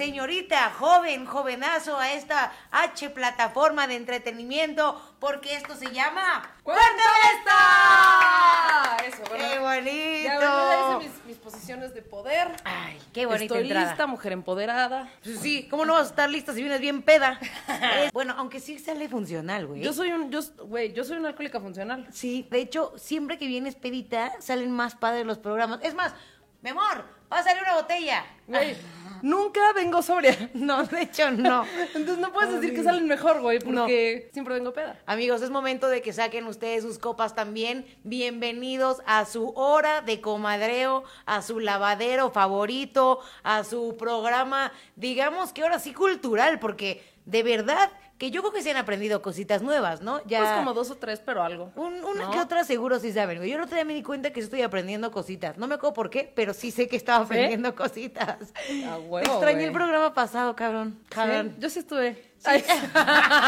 señorita, joven, jovenazo, a esta H plataforma de entretenimiento, porque esto se llama... ¡Cuéntame esta! Eso, bueno. ¡Qué bonito! Ya, bueno, ya hice mis, mis posiciones de poder. Ay, qué bonita Estoy entrada. lista, mujer empoderada. Pues Sí, ¿cómo no vas a estar lista si vienes bien peda? Bueno, aunque sí sale funcional, güey. Yo soy un, yo, güey, yo soy una alcohólica funcional. Sí, de hecho, siempre que vienes pedita, salen más padres los programas. Es más, mi amor, pásale una botella. Güey, nunca vengo sobria. No, de hecho, no. Entonces no puedes decir que salen mejor, güey, porque siempre vengo peda. Amigos, es momento de que saquen ustedes sus copas también. Bienvenidos a su hora de comadreo, a su lavadero favorito, a su programa, digamos que ahora sí cultural, porque de verdad que yo creo que se han aprendido cositas nuevas, ¿no? Ya Pues como dos o tres, pero algo. Un- una ¿No? que otra seguro sí saben. Yo el otro día me di cuenta que estoy aprendiendo cositas. No me acuerdo por qué, pero sí sé que estaba aprendiendo cositas. A huevo, Extrañé el programa pasado, cabrón. Cabrón. Sí, Yo sí estuve. Sí.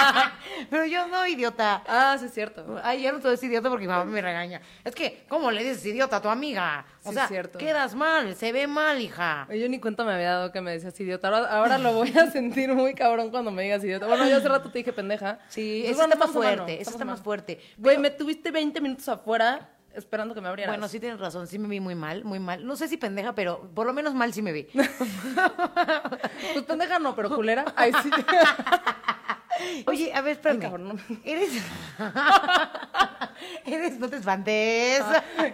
Pero yo no, idiota. Ah, sí es cierto. Ay, ya no a decir idiota porque mi mamá me regaña. Es que, ¿cómo le dices idiota a tu amiga? O Sí, sea, es cierto. quedas mal, se ve mal, hija. Yo ni cuenta me había dado que me decías idiota. Ahora, ahora lo voy a sentir muy cabrón cuando me digas idiota. Bueno, yo hace rato te dije pendeja. Sí, Pues eso bueno, está más fuerte, eso está más fuerte. Güey, me tuviste 20 minutos afuera esperando que me abrieras. Bueno, sí tienes razón, sí me vi muy mal, muy mal. No sé si pendeja, pero por lo menos mal sí me vi. Pues pendeja no, pero culera. Ay, sí. Oye, a ver, espérame. Ay, cabrón. Eres. Eres, no te espantes.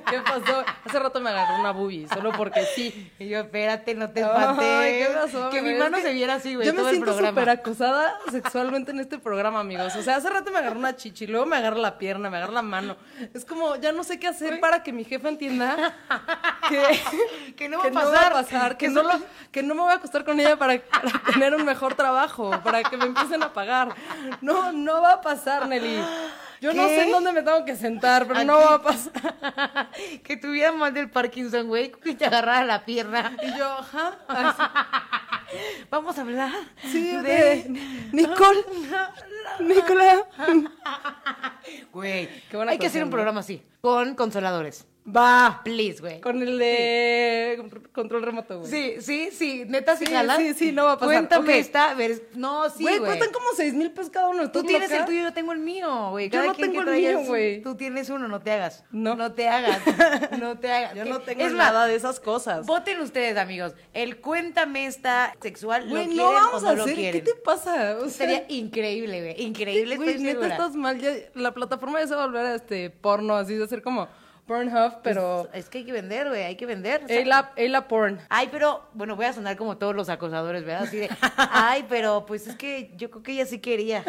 ¿Qué pasó? Hace rato me agarró una boobie, solo porque sí. Y yo, espérate, no te espantes. Ay, ¿qué pasó? que mi mano Es que se viera así, güey. Yo me todo siento súper acosada sexualmente en este programa, amigos. O sea, hace rato me agarró una chichi, luego me agarra la pierna, me agarra la mano. Es como, ya no sé qué hacer para que mi jefa entienda que, Que no va a pasar. que, Que no lo- que no me voy a acostar con ella para, para tener un mejor trabajo, para que me empiecen a pagar. No, no va a pasar, Nelly. Yo no sé en dónde me tengo que sentar, pero no va a pasar. que tuviera mal del Parkinson, güey, que te agarrara la pierna. Y yo, ajá. Vamos a hablar. Sí, de Nicole. Nicola. Güey, hay que hacer un programa así. Con consoladores. Va. Please, güey. Con el de control remoto, güey. Sí, sí, sí. Neta, sí, Sí, jala. sí, sí, no va a pasar. Cuéntame Ok. esta. ver- No, sí, Güey, güey. cuestan como seis mil pesos cada uno. Tú ¿estás tienes loca? el tuyo, yo tengo el mío, güey. Yo no tengo el mío, güey. Tú tienes uno, no te hagas. No. No te hagas. No te hagas. Yo no tengo Es nada de esas cosas. Voten ustedes, amigos. El cuéntame esta sexual, Güey, ¿lo no quieren vamos o no a lo hacer. ¿Qué te pasa? O sea, Sería increíble, güey. Increíble, Güey, neta estás mal. La plataforma ya se va a volver a este porno, así de ser como Pornhub, pero. Es que hay que vender, güey. Hay que vender. o sea, Ayla, Ayla Porn. Ay, pero, bueno, voy a sonar como todos los acosadores, ¿verdad? Así de, ay, pero pues es que yo creo que ella sí quería.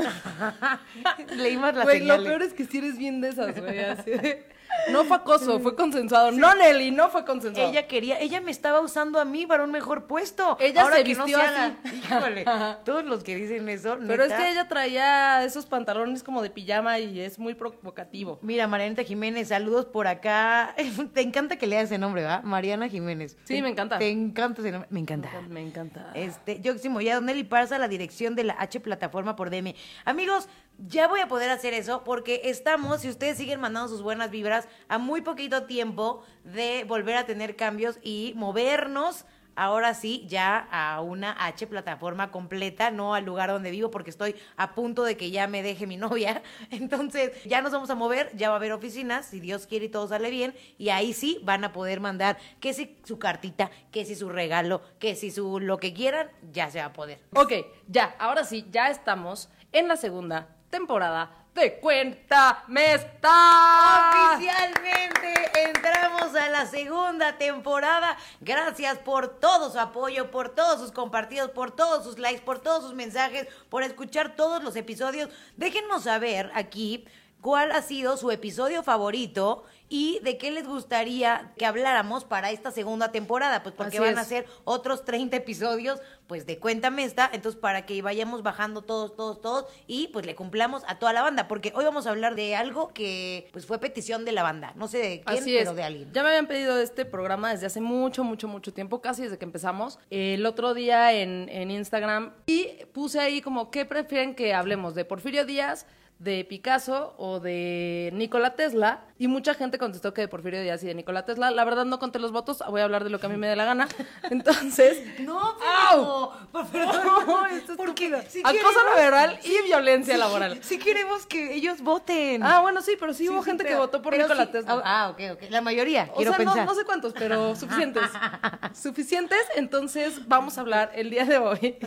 Leí más la Güey, lo peor es que si eres bien de esas, güey. Así de- No fue acoso, fue consensuado. No, Nelly, no fue consensuado. Ella quería, ella me estaba usando a mí para un mejor puesto. Ella Ahora se que no vistió haga- así. Híjole, todos los que dicen eso, Pero es que ella traía esos pantalones como de pijama y es muy provocativo. Mira, Marianita Jiménez, saludos por acá. Te encanta que leas ese nombre, ¿verdad? Mariana Jiménez. Sí, Te- me encanta. Te encanta ese nombre. Me encanta. Me encanta. Este, Yoximo, ya Nelly Parza, la dirección de la H plataforma por DM. Amigos, ya voy a poder hacer eso porque estamos, si ustedes siguen mandando sus buenas vibras, a muy poquito tiempo de volver a tener cambios y movernos. Ahora sí, ya a una H plataforma completa, no al lugar donde vivo, porque estoy a punto de que ya me deje mi novia. Entonces, ya nos vamos a mover, ya va a haber oficinas, si Dios quiere y todo sale bien, y ahí sí van a poder mandar que si su cartita, que si su regalo, que si su lo que quieran, ya se va a poder. Ok, ya, ahora sí, ya estamos en la segunda temporada de Cuéntame esta. Oficialmente entramos a la segunda temporada. Gracias por todo su apoyo, por todos sus compartidos, por todos sus likes, por todos sus mensajes, por escuchar todos los episodios. Déjenos saber aquí cuál ha sido su episodio favorito y de qué les gustaría que habláramos para esta segunda temporada, pues porque Así van a ser otros 30 episodios, pues de Cuéntame esta, entonces para que vayamos bajando todos, todos, todos y pues le cumplamos a toda la banda, porque hoy vamos a hablar de algo que pues fue petición de la banda, no sé de quién, Así pero es. de alguien. Ya me habían pedido este programa desde hace mucho, mucho, mucho tiempo, casi desde que empezamos. El otro día en, en Instagram y puse ahí como, ¿qué prefieren que hablemos? ¿De Porfirio Díaz? De Picasso o de Nikola Tesla. Y mucha gente contestó que de Porfirio Díaz y de Nikola Tesla. La verdad no conté los votos, voy a hablar de lo que a mí me dé la gana. Entonces... No, pero... Perdón, No, esto es porque estúpido. si Acoso queremos- laboral y violencia laboral. Si queremos que ellos voten. Ah, bueno, sí, pero sí, Sí, hubo sí, gente que votó por Nikola sí. Tesla. Ah, ok, ok. La mayoría, O quiero sea, no, pensar. no sé cuántos, pero suficientes. suficientes, entonces vamos a hablar el día de hoy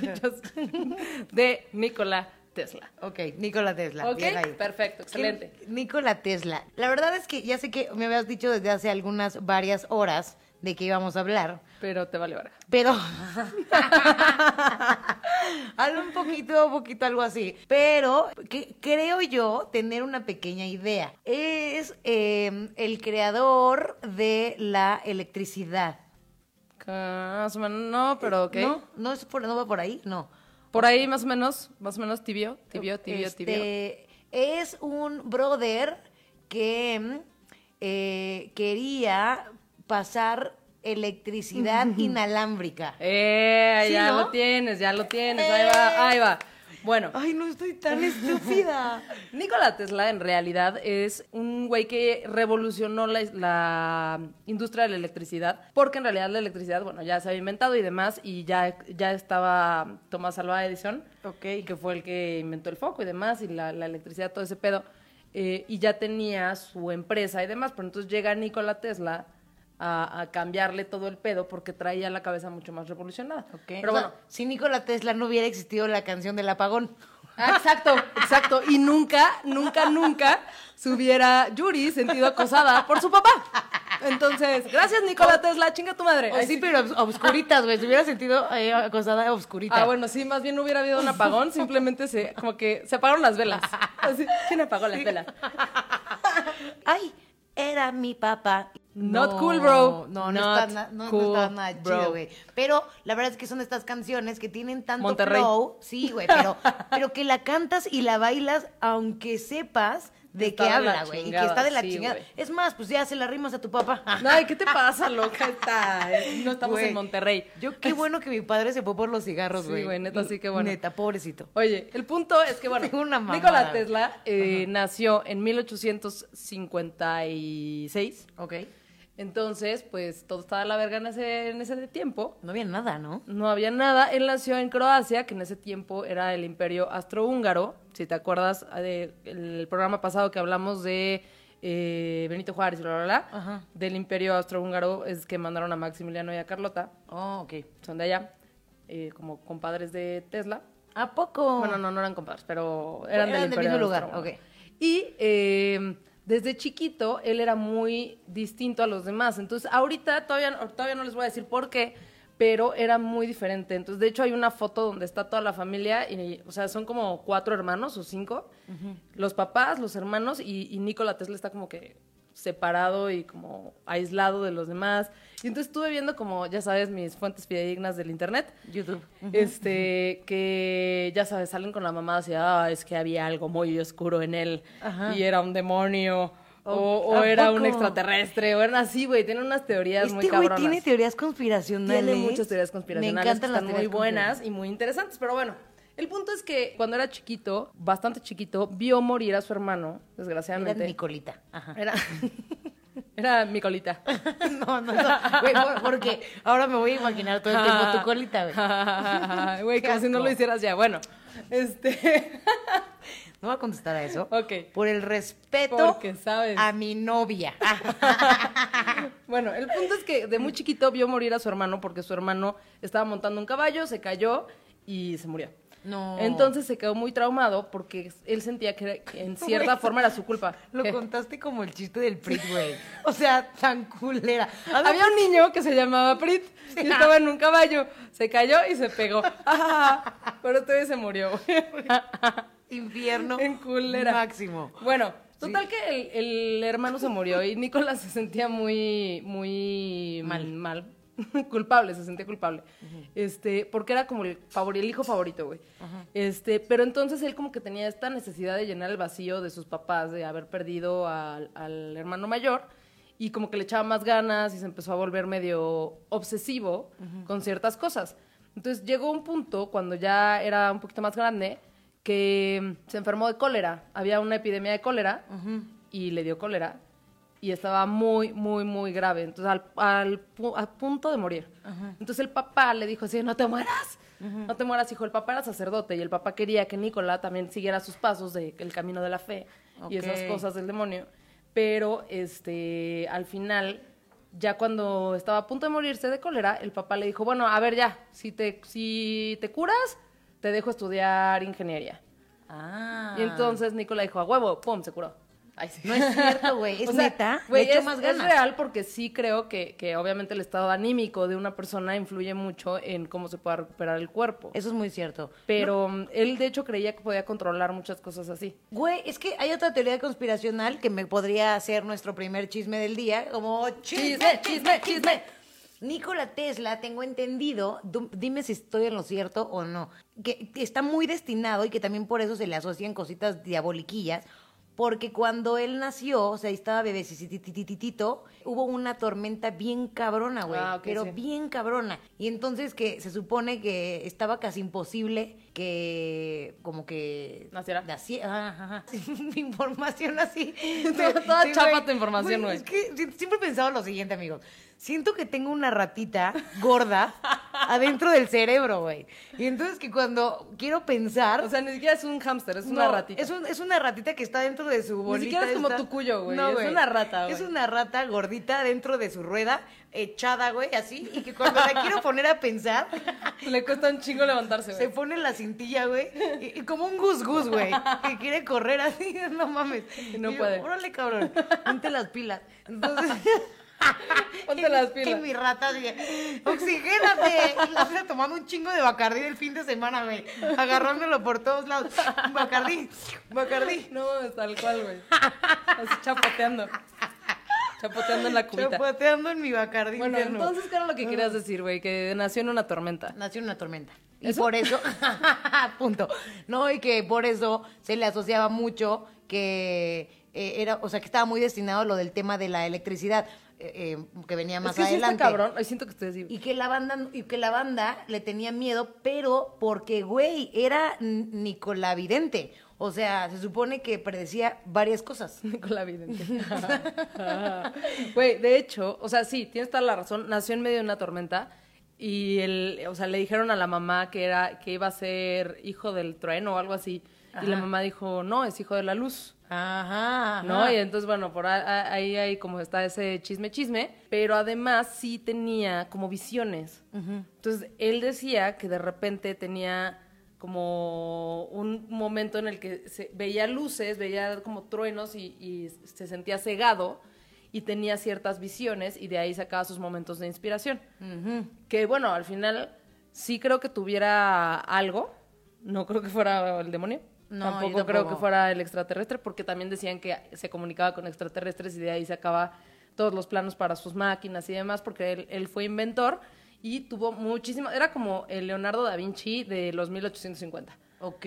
de Nikola Tesla. Ok, Nikola Tesla. ¿Ok? bien ahí. Perfecto, excelente. ¿Qué- Nikola Tesla. La verdad es que ya sé que me habías dicho desde hace algunas varias horas de que íbamos a hablar, Pero te vale verga. pero algo un poquito, un poquito algo así. Pero que, creo yo tener una pequeña idea. Es eh, el creador de la electricidad. No, pero ok. ¿No? ¿No, es por, ¿No va por ahí? No. Por ahí más o menos, más o menos tibio, tibio, tibio, Este, tibio. Es un brother que mm, eh, quería pasar electricidad inalámbrica. Eh, ¿Sí, ya no? lo tienes, ya lo tienes, ahí va, ahí va. Bueno, Ay, no estoy tan estúpida. Nikola Tesla en realidad es un güey que revolucionó la, la industria de la electricidad, porque en realidad la electricidad, bueno, ya se había inventado y demás, y ya, ya estaba Thomas Alva Edison, Ok. que fue el que inventó el foco y demás, y la, la electricidad, todo ese pedo, eh, y ya tenía su empresa y demás, pero entonces llega Nikola Tesla a, a cambiarle todo el pedo porque traía la cabeza mucho más revolucionada. Ok. Pero O sea, bueno, si Nikola Tesla no hubiera existido la canción del apagón. Ah, exacto, exacto. Y nunca, nunca, nunca se hubiera Yuri sentido acosada por su papá. Entonces, gracias Nikola Tesla, chinga tu madre. Ay, sí, pero obs- obscuritas, güey. Se hubiera sentido eh, acosada obscurita. Ah, bueno, sí, más bien no hubiera habido un apagón, simplemente se, como que se apagaron las velas. Así, ¿quién apagó las velas? Ay, era mi papá. Not cool, bro. No, no, Not está, na- no, no está nada bro. chido, güey. Pero la verdad es que son estas canciones que tienen tanto Monterrey. flow. Sí, güey, pero, pero que la cantas y la bailas aunque sepas de Está qué de habla, güey. Y que está de la sí, chingada. güey. Es más, pues ya se la rimas a tu papá. Ay, ¿qué te pasa, loca? Está, no estamos Güey, en Monterrey. Yo qué bueno que mi padre se fue por los cigarros, Sí, güey. güey, neta, sí, qué bueno. Neta, pobrecito. Oye, el punto es que, bueno, una. Nikola Tesla eh, nació en 1856. Ok. Entonces, pues todo estaba a la verga en ese, en ese tiempo. No había nada, ¿no? No había nada. Él nació en Croacia, que en ese tiempo era el imperio astrohúngaro. Si te acuerdas del programa pasado que hablamos de eh, Benito Juárez y bla, bla, bla, Ajá. del imperio austrohúngaro es que mandaron a Maximiliano y a Carlota. Oh, ok. Son de allá, eh, como compadres de Tesla. ¿A poco? Bueno, no, no eran compadres, pero eran, Eran del, del imperio mismo lugar, austrohúngaro. ok. Y eh, desde chiquito él era muy distinto a los demás. Entonces, ahorita todavía, todavía no les voy a decir por qué, pero era muy diferente. Entonces, de hecho, hay una foto donde está toda la familia, y, o sea, son como cuatro hermanos o cinco. Los papás, los hermanos, y, y Nikola Tesla está como que separado y como aislado de los demás. Y entonces estuve viendo como, ya sabes, mis fuentes fidedignas del internet. YouTube. Este, que ya sabes, salen con la mamá así, ah, es que había algo muy oscuro en él Ajá. y era un demonio. O, Oh, o ¿a era un extraterrestre, o eran así, güey. Tienen unas teorías muy Este güey cabronas. tiene teorías conspiracionales. Tiene muchas teorías conspiracionales Me encantan que las están muy buenas y muy interesantes, pero bueno. El punto es que cuando era chiquito, bastante chiquito, vio morir a su hermano, Era desgraciadamente. Nicolita. Ajá. Era, era mi colita. No, no, no. Güey, por- porque ahora me voy a imaginar todo el tiempo tu colita, güey. Güey, como si no lo hicieras ya. Bueno, este. No voy a contestar a eso. Ok. Por el respeto sabes. a mi novia. Bueno, el punto es que de muy chiquito vio morir a su hermano porque su hermano estaba montando un caballo, se cayó y se murió. No. Entonces se quedó muy traumado porque él sentía que en cierta forma era su culpa. Lo ¿Qué? contaste como el chiste del Prit, güey. O sea, tan culera. A ver, Había un niño que se llamaba Prit y estaba en un caballo. Se cayó y se pegó. Ah, Pero güey se murió. Güey. infierno En culera. máximo. Bueno, total que el, el hermano se murió y Nicolás se sentía muy, muy Mal. mal. culpable, se sentía culpable. Este, porque era como el, favor, el hijo favorito, güey. Este, pero entonces él como que tenía esta necesidad de llenar el vacío de sus papás, de haber perdido al, al hermano mayor. Y como que le echaba más ganas y se empezó a volver medio obsesivo con ciertas cosas. Entonces llegó un punto cuando ya era un poquito más grande que se enfermó de cólera. Había una epidemia de cólera y le dio cólera y estaba muy, muy, muy grave. Entonces, al, al a punto de morir. Entonces, el papá le dijo así, no te mueras, no te mueras, hijo. El papá era sacerdote y el papá quería que Nicola también siguiera sus pasos del camino de la fe y esas cosas del demonio. Pero, este, al final, ya cuando estaba a punto de morirse de cólera, el papá le dijo, bueno, a ver ya, si te, si te curas, te dejo estudiar ingeniería. Ah. Y entonces Nicola dijo, a huevo, pum, se curó. Ay, sí. No es cierto, güey. ¿Es O sea, neta? güey, es, más es ganas. real porque sí creo que, que obviamente el estado anímico de una persona influye mucho en cómo se pueda recuperar el cuerpo. Eso es muy cierto. Pero mm, él de hecho creía que podía controlar muchas cosas así. Güey, es que hay otra teoría conspiracional que me podría hacer nuestro primer chisme del día, como chisme, chisme, chisme. Nikola Tesla, tengo entendido, dime si estoy en lo cierto o no, que, que está muy destinado y que también por eso se le asocian cositas diaboliquillas, porque cuando él nació, o sea, estaba bebecitititito, hubo una tormenta bien cabrona, güey, Ah, pero sí. bien cabrona. Y entonces que se supone que estaba casi imposible que como que ¿Naciera? naci- ajá, ajá. información así. Toda- toda Sí, chapa tu información, güey. Es que si- siempre he pensado lo siguiente, amigos. Siento que tengo una ratita gorda adentro del cerebro, güey. Y entonces que cuando quiero pensar... O sea, ni siquiera es un hámster, es una no, ratita. Es, un- es una ratita que está dentro de su bolita. siquiera es como esta. tu cuyo, güey. Es una rata, güey. Es una rata gordita dentro de su rueda, echada, güey, así. Y que cuando la quiero poner a pensar, Le cuesta un chingo levantarse, se güey. pone en la cintilla, güey. Y, y como un gus gus, güey. Que quiere correr así, no mames. Y no yo, puede. Órale, cabrón. Ponte las pilas. Entonces. Ponte las Y pilas. mi rata dije, oxigénate. Y la otra tomando un chingo de bacardí el fin de semana, güey. Agarrándolo por todos lados. Bacardí, bacardí. No tal cual, güey. Así chapoteando. Chapoteando en la cubita. Chapoteando en mi bacardí Bueno, interno. entonces, ¿qué era lo que querías decir, güey? Que nació en una tormenta. Nació en una tormenta. Y por eso, punto. No, y que por eso se le asociaba mucho que eh, era, o sea, que estaba muy destinado a lo del tema de la electricidad, eh, eh, que venía más es que sí está adelante. cabrón. Ay, siento que estoy. Y que la banda, y que la banda le tenía miedo, pero porque, güey, era N- Nicolás Vidente. O sea, se supone que predecía varias cosas. Nicolás Vidente. Güey, de hecho, o sea, sí, tienes toda la razón. Nació en medio de una tormenta y el, o sea, le dijeron a la mamá que era que iba a ser hijo del trueno o algo así. Y la mamá dijo, no, es hijo de la luz. Ajá. ¿No? Y entonces, bueno, por ahí, ahí como está ese chisme chisme, pero además sí tenía como visiones. Entonces, él decía que de repente tenía como un momento en el que se, veía luces, veía como truenos y, y se sentía cegado y tenía ciertas visiones y de ahí sacaba sus momentos de inspiración. Que bueno, al final sí creo que tuviera algo, no creo que fuera el demonio. No, yo tampoco, creo tampoco. que fuera el extraterrestre, porque también decían que se comunicaba con extraterrestres y de ahí sacaba todos los planos para sus máquinas y demás, porque él, él fue inventor y tuvo muchísimo, era como el Leonardo da Vinci de los 1850, Ok.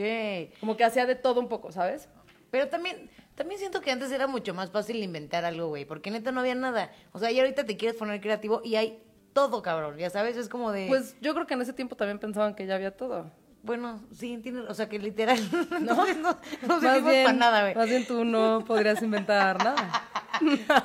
como que hacía de todo un poco, ¿sabes? Pero también, también siento que antes era mucho más fácil inventar algo, güey, porque neta no había nada. O sea, y ahorita te quieres poner creativo y hay todo, cabrón, ya sabes, es como de... Pues yo creo que en ese tiempo también pensaban que ya había todo. Bueno, sí, tienes, o sea, que literal, no, no, no servimos bien, para nada, güey. más bien tú no podrías inventar nada.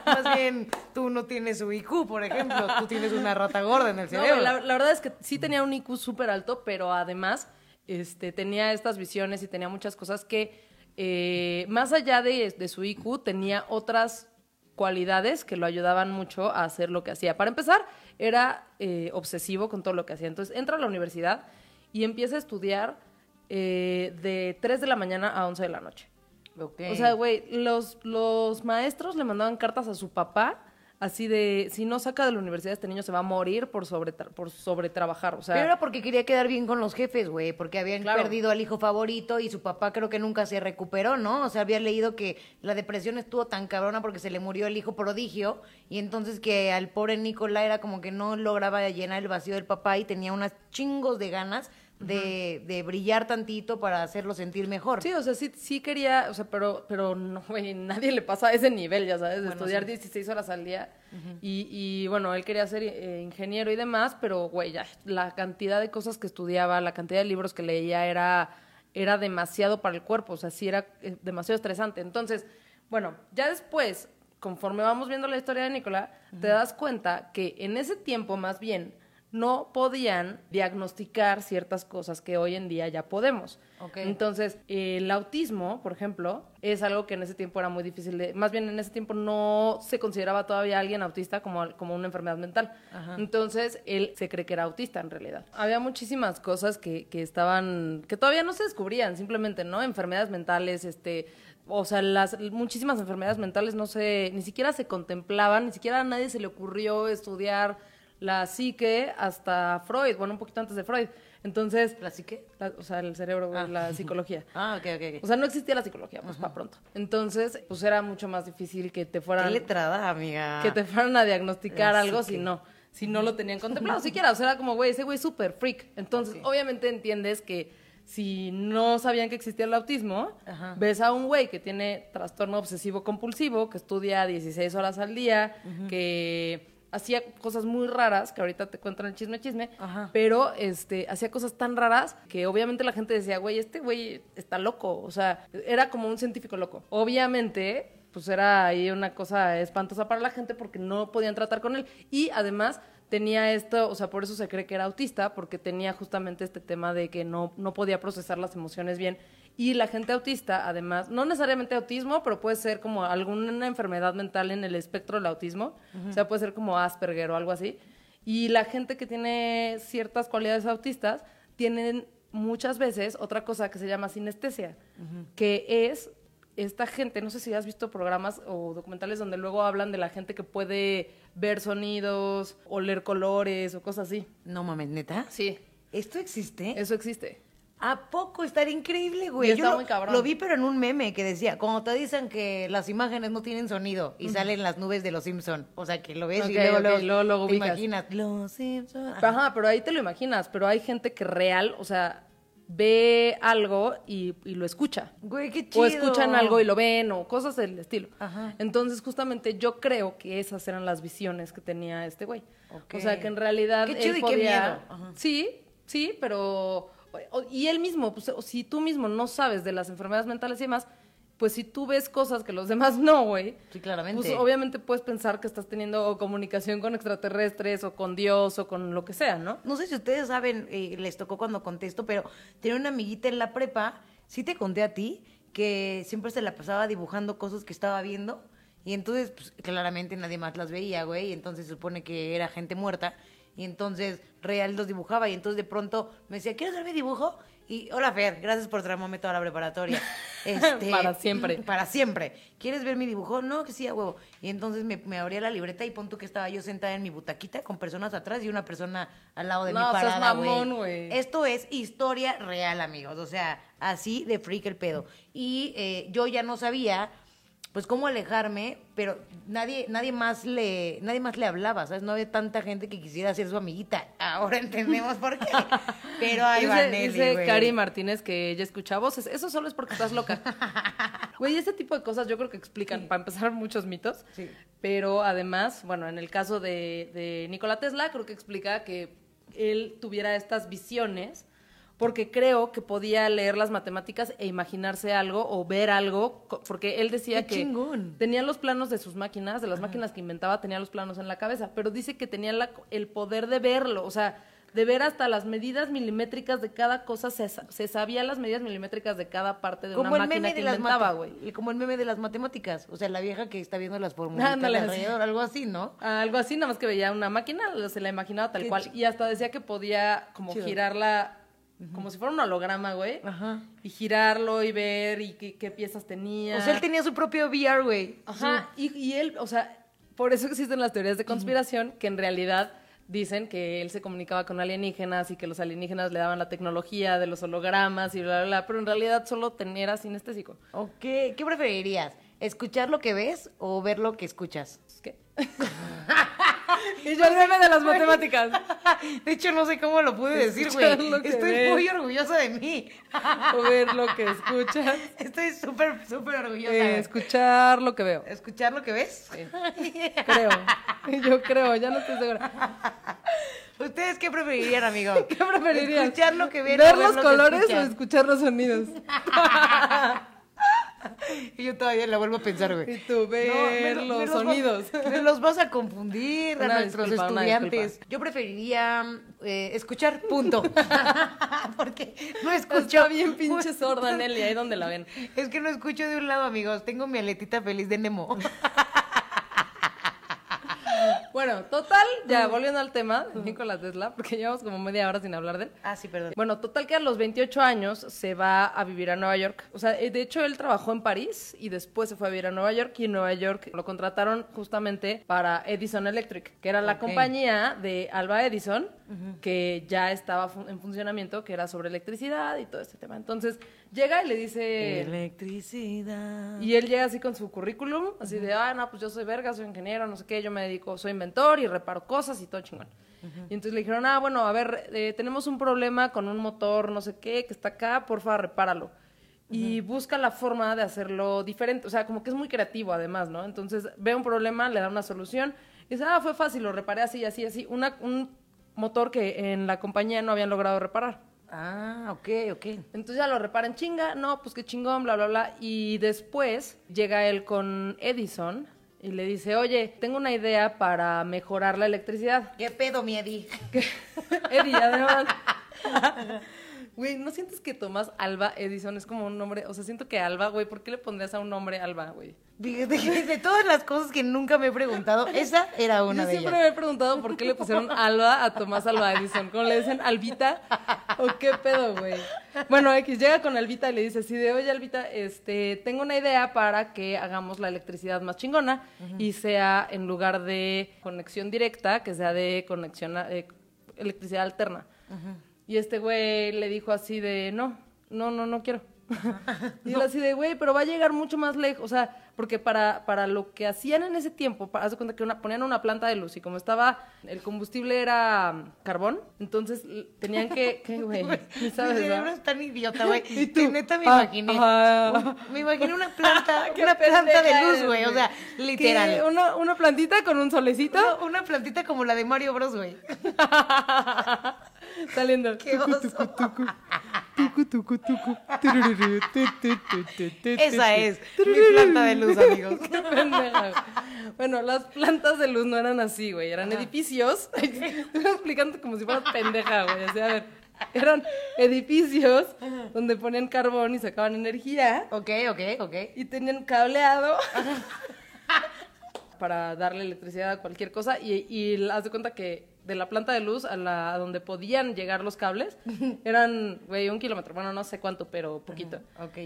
Más bien, tú no tienes su IQ, por ejemplo, tú tienes una rata gorda en el No, cerebro. la verdad es que sí tenía un IQ súper alto, pero además este, tenía estas visiones y tenía muchas cosas que, eh, más allá de, de su IQ, tenía otras cualidades que lo ayudaban mucho a hacer lo que hacía. Para empezar, era eh, obsesivo con todo lo que hacía. Entonces, entra a la universidad y empieza a estudiar eh, de 3 de la mañana a 11 de la noche. Ok. O sea, güey, los, los maestros le mandaban cartas a su papá, así de, si no saca de la universidad este niño se va a morir por sobre por sobretrabajar. O sea, Pero era porque quería quedar bien con los jefes, güey, porque habían Claro. perdido al hijo favorito y su papá creo que nunca se recuperó, ¿no? O sea, había leído que la depresión estuvo tan cabrona porque se le murió el hijo prodigio y entonces que al pobre Nicolás era como que no lograba llenar el vacío del papá y tenía unas chingos de ganas de, de brillar tantito para hacerlo sentir mejor. sí, o sea, sí, sí quería, o sea, pero, pero no, güey, nadie le pasa a ese nivel, ya sabes, de Bueno, estudiar sí. 16 horas al día. y, y, bueno, él quería ser eh, ingeniero y demás, pero, güey, ya, la cantidad de cosas que estudiaba, la cantidad de libros que leía era era demasiado para el cuerpo, o sea, sí era eh, demasiado estresante. Entonces, bueno, ya después, conforme vamos viendo la historia de Nicola, te das cuenta que en ese tiempo más bien no podían diagnosticar ciertas cosas que hoy en día ya podemos. Entonces, el autismo, por ejemplo, es algo que en ese tiempo era muy difícil de... Más bien, en ese tiempo no se consideraba todavía alguien autista como, como una enfermedad mental. Entonces, él se cree que era autista en realidad. Había muchísimas cosas que, que estaban... que todavía no se descubrían, simplemente, ¿no? Enfermedades mentales, este... O sea, las muchísimas enfermedades mentales no se... ni siquiera se contemplaban, ni siquiera a nadie se le ocurrió estudiar la psique hasta Freud, bueno, un poquito antes de Freud. Entonces, ¿La psique? la- o sea, el cerebro, Ah. la psicología. Ah, ok, ok, ok. O sea, no existía la psicología, pues para pronto. Entonces, pues era mucho más difícil que te fueran Qué letrada, amiga. que te fueran a diagnosticar La algo psique. si no, si no lo tenían contemplado siquiera. O sea, era como, güey, ese güey es súper freak. Entonces, obviamente entiendes que si no sabían que existía el autismo, Ajá. ves a un güey que tiene trastorno obsesivo compulsivo, que estudia 16 horas al día, que hacía cosas muy raras, que ahorita te cuentan el chisme chisme, Ajá. pero este hacía cosas tan raras que obviamente la gente decía, güey, este güey está loco, o sea, era como un científico loco. Obviamente, pues era ahí una cosa espantosa para la gente porque no podían tratar con él y además tenía esto, o sea, por eso se cree que era autista, porque tenía justamente este tema de que no, no podía procesar las emociones bien. Y la gente autista, además, no necesariamente autismo, pero puede ser como alguna enfermedad mental en el espectro del autismo, o sea, puede ser como Asperger o algo así. Y la gente que tiene ciertas cualidades autistas tienen muchas veces otra cosa que se llama sinestesia, que es esta gente, no sé si has visto programas o documentales donde luego hablan de la gente que puede ver sonidos, oler colores o cosas así. No mames, ¿neta? Sí, ¿Esto existe? eso existe. ¿A poco? Estaría increíble, güey. Y está Yo lo, muy cabrón. lo vi, pero en un meme que decía, como te dicen que las imágenes no tienen sonido y salen las nubes de los Simpson. O sea, que lo ves y luego, ok, luego, luego- luego te ubicas. imaginas. Los Simpson. Ajá, pero ahí te lo imaginas, pero hay gente que real, o sea, ve algo y, y lo escucha. Güey, qué chido. O escuchan algo y lo ven, o cosas del estilo. Ajá. Entonces, justamente yo creo que esas eran las visiones que tenía este güey. Ok. O sea, que en realidad. Qué él chido y qué podía- miedo. Ajá. Sí, sí, pero. Y él mismo, pues, si tú mismo no sabes de las enfermedades mentales y demás, pues si tú ves cosas que los demás no, güey. Sí, claramente. Pues obviamente puedes pensar que estás teniendo comunicación con extraterrestres o con Dios o con lo que sea, ¿no? No sé si ustedes saben, eh, les tocó cuando contesto, pero tenía una amiguita en la prepa, sí te conté a ti, que siempre se la pasaba dibujando cosas que estaba viendo. Y entonces, pues, claramente nadie más las veía, güey. Y entonces se supone que era gente muerta. Y entonces Real los dibujaba. Y entonces de pronto me decía, ¿quieres ver mi dibujo? Y, hola Fer, gracias por traerme toda la preparatoria. Este, Para siempre. Para siempre. ¿Quieres ver mi dibujo? No, que sí, a huevo. Y entonces me, me abría la libreta y pon tú que estaba yo sentada en mi butaquita con personas atrás y una persona al lado de No, mi parada, güey. Esto es historia real, amigos. O sea, así de freak el pedo. Y eh, yo ya no sabía, pues, cómo alejarme, pero nadie, nadie más le, nadie más le hablaba, ¿sabes? No había tanta gente que quisiera ser su amiguita. Ahora entendemos por qué. Pero ahí va dice. Cari Martínez que ella escucha voces. Eso solo es porque estás loca. Güey, ese tipo de cosas yo creo que explican, para empezar, muchos mitos. Sí. Pero además, bueno, en el caso de, de Nikola Tesla, creo que explica que él tuviera estas visiones porque creo que podía leer las matemáticas e imaginarse algo o ver algo, porque él decía ¡Qué que chingón! tenía los planos de sus máquinas, de las máquinas que inventaba, tenía los planos en la cabeza, pero dice que tenía la- el poder de verlo, o sea, de ver hasta las medidas milimétricas de cada cosa, se, sa- se sabía las medidas milimétricas de cada parte de Como una el máquina meme que de las inventaba, güey. Como el meme de las matemáticas. O sea, la vieja que está viendo las fórmulas alrededor, algo así, ¿no? Algo así, nada más que veía una máquina, se la imaginaba tal Qué cual. Y hasta decía que podía como Chido. girarla, como si fuera un holograma, güey. Ajá. Y girarlo y ver y qué, qué piezas tenía. O sea, él tenía su propio VR, güey. Ajá, y, y él, o sea, por eso existen las teorías de conspiración, que en realidad dicen que él se comunicaba con alienígenas y que los alienígenas le daban la tecnología de los hologramas y bla, bla, bla, pero en realidad solo era sinestésico. Ok, ¿qué preferirías? ¿Escuchar lo que ves o ver lo que escuchas? ¿Qué? y yo el meme de las matemáticas. De hecho, no sé cómo lo pude decir, güey. Estoy ves. muy orgullosa de mí. Ver lo que escuchas. Estoy súper, súper orgullosa. Eh, escuchar lo que veo. ¿Escuchar lo que ves? Sí. Creo. Yo creo, ya no estoy segura. ¿Ustedes qué preferirían, amigo? ¿Qué preferirían? ¿Escuchar lo que ven ¿Ver o los lo que colores o escuchar los sonidos? Y yo todavía la vuelvo a pensar, güey. Y tú, ver me los me sonidos. me los vas a confundir a nuestros disculpa, estudiantes. Yo preferiría eh, escuchar, punto. Porque no escucho. Está bien pinche sorda, Nelly, ahí donde la ven. Es que no escucho de un lado, amigos. Tengo mi aletita feliz de Nemo. Bueno, total, ya volviendo al tema de Nikola Tesla, porque llevamos como media hora sin hablar de él. Ah, sí, perdón. Bueno, total que a los 28 años se va a vivir a Nueva York. O sea, eh, de hecho él trabajó en París y después se fue a vivir a Nueva York y en Nueva York lo contrataron justamente para Edison Electric, que era la compañía de Alba Edison, que ya estaba en funcionamiento, que era sobre electricidad y todo este tema. Entonces llega y le dice... Electricidad. Y él llega así con su currículum, así de, ah, no, pues yo soy verga, soy ingeniero, no sé qué, yo me dedico, soy inventor y reparo cosas y todo chingón. Y entonces le dijeron, ah, bueno, a ver, eh, tenemos un problema con un motor, no sé qué, que está acá, porfa, repáralo. Y busca la forma de hacerlo diferente, o sea, como que es muy creativo además, ¿no? Entonces ve un problema, le da una solución, y dice, ah, fue fácil, lo reparé así, así, así, una, un motor que en la compañía no habían logrado reparar. Ah, ok, ok. Entonces ya lo reparan chinga, no, pues qué chingón, bla, bla, bla. Y después llega él con Edison y le dice, oye, tengo una idea para mejorar la electricidad. ¿Qué pedo, mi Eddie? Eddie, además. Güey, ¿no sientes que Tomás Alba Edison es como un nombre? O sea, siento que Alba, güey, ¿por qué le pondrías a un nombre Alba, güey? De, de- de todas las cosas que nunca me he preguntado, esa era una Yo de siempre ellas. me he preguntado por qué le pusieron Alba a Tomás Alba Edison. ¿Cómo le dicen Albita? ¿O qué pedo, güey? Bueno, X llega con Albita y le dice así de, oye, Albita, este, tengo una idea para que hagamos la electricidad más chingona y sea, en lugar de conexión directa, que sea de conexión, a- eh, electricidad alterna. Y este güey le dijo así de, no, no, no, no quiero. y así de, güey, pero va a llegar mucho más lejos. O sea, porque para, para lo que hacían en ese tiempo, para, haz de cuenta que una, ponían una planta de luz y como estaba, el combustible era mm, carbón, entonces tenían que, ¿qué, güey? Mi cerebro ¿verdad? es tan idiota, güey. ¿Y tú? Neta me Ah, imaginé. ah. Me imaginé una planta, una planta de luz, güey. O sea, literal. Una, una plantita con un solecito Una, una plantita como la de Mario Bros, güey. Saliendo. Qué oso. Esa es mi planta de luz, amigos. Qué pendeja. Bueno, las plantas de luz no eran así, güey. Eran edificios. Estoy explicando como si fuera pendeja, güey. O sea, a ver. Eran edificios donde ponían carbón y sacaban energía Ok, ok, ok. y tenían cableado para darle electricidad a cualquier cosa y, y haz de cuenta que de la planta de luz a la a donde podían llegar los cables eran, güey, un kilómetro, bueno, no sé cuánto, pero poquito. Ok.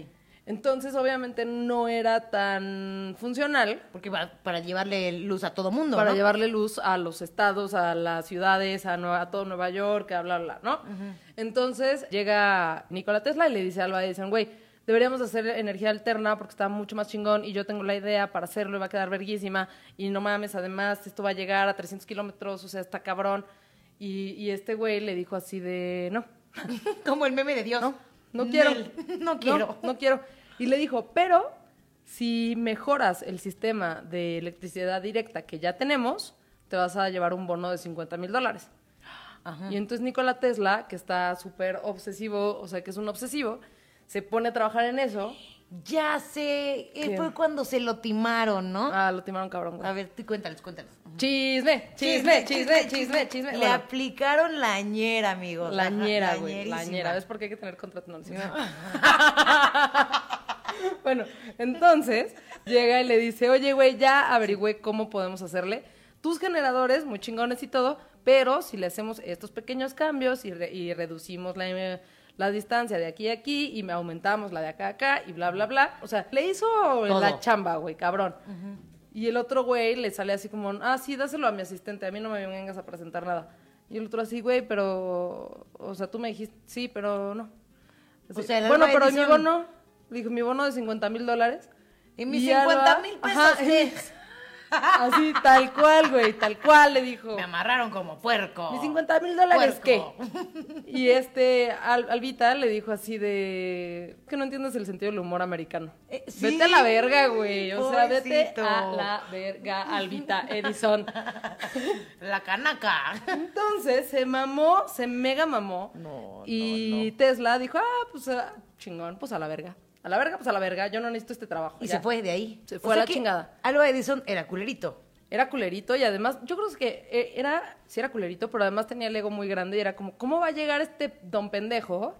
Entonces, obviamente, no era tan funcional Porque para, para llevarle luz a todo mundo, para ¿no? llevarle luz a los estados, a las ciudades, a, Nueva- a todo Nueva York, a bla, bla, bla, ¿no? Entonces llega Nikola Tesla y le dice a Alba Edison, güey, deberíamos hacer energía alterna porque está mucho más chingón y yo tengo la idea para hacerlo y va a quedar verguísima y no mames, además esto va a llegar a 300 kilómetros, o sea, está cabrón. Y, y este güey le dijo así de, no, Como el meme de Dios. no, no quiero. Nel, no quiero. No, no quiero. Y le dijo, pero si mejoras el sistema de electricidad directa que ya tenemos, te vas a llevar un bono de 50 mil dólares. Ajá. Y entonces Nikola Tesla, que está súper obsesivo, o sea, que es un obsesivo, se pone a trabajar en eso. Ya sé, ¿Qué? fue cuando se lo timaron, ¿no? Ah, lo timaron cabrón, güey. A ver, tú cuéntales, cuéntales. Chisme, chisme, chisme, chisme, chisme. Le Bueno, aplicaron la ñera, amigos. la ñera, güey. La ñera. ¿Ves por qué hay que tener contrato? No, bueno, entonces llega y le dice, oye, güey, ya averigüé cómo podemos hacerle tus generadores, muy chingones y todo, pero si le hacemos estos pequeños cambios y, re- y reducimos la, la distancia de aquí a aquí y me aumentamos la de acá a acá y bla, bla, bla. O sea, le hizo Todo. la chamba, güey, cabrón. Y el otro güey le sale así como, ah, sí, dáselo a mi asistente, a mí no me vengas a presentar nada. Y el otro así, güey, pero, o sea, tú me dijiste, sí, pero no. Así, O sea, bueno, pero mi bono, dijo, mi bono de 50 mil dólares. Y mis Alba- 50 mil pesos, Ajá. Así, tal cual, güey, tal cual le dijo. Me amarraron como puerco. ¿Mis 50 mil dólares qué? Y este, Al- Albita le dijo así de... Que no entiendes el sentido del humor americano. Eh, sí. Vete a la verga, güey. O sea, vete a la verga, Albita Edison. La canaca. Entonces se mamó, se mega mamó. No, y Tesla dijo, ah, pues ah, chingón, pues a la verga. A la verga, pues a la verga. Yo no necesito este trabajo. Y ya. se fue de ahí. Se O fue a la chingada. Alba Edison era culerito. Era culerito y además, yo creo que eh, era, sí era culerito, pero además tenía el ego muy grande y era como, ¿cómo va a llegar este don pendejo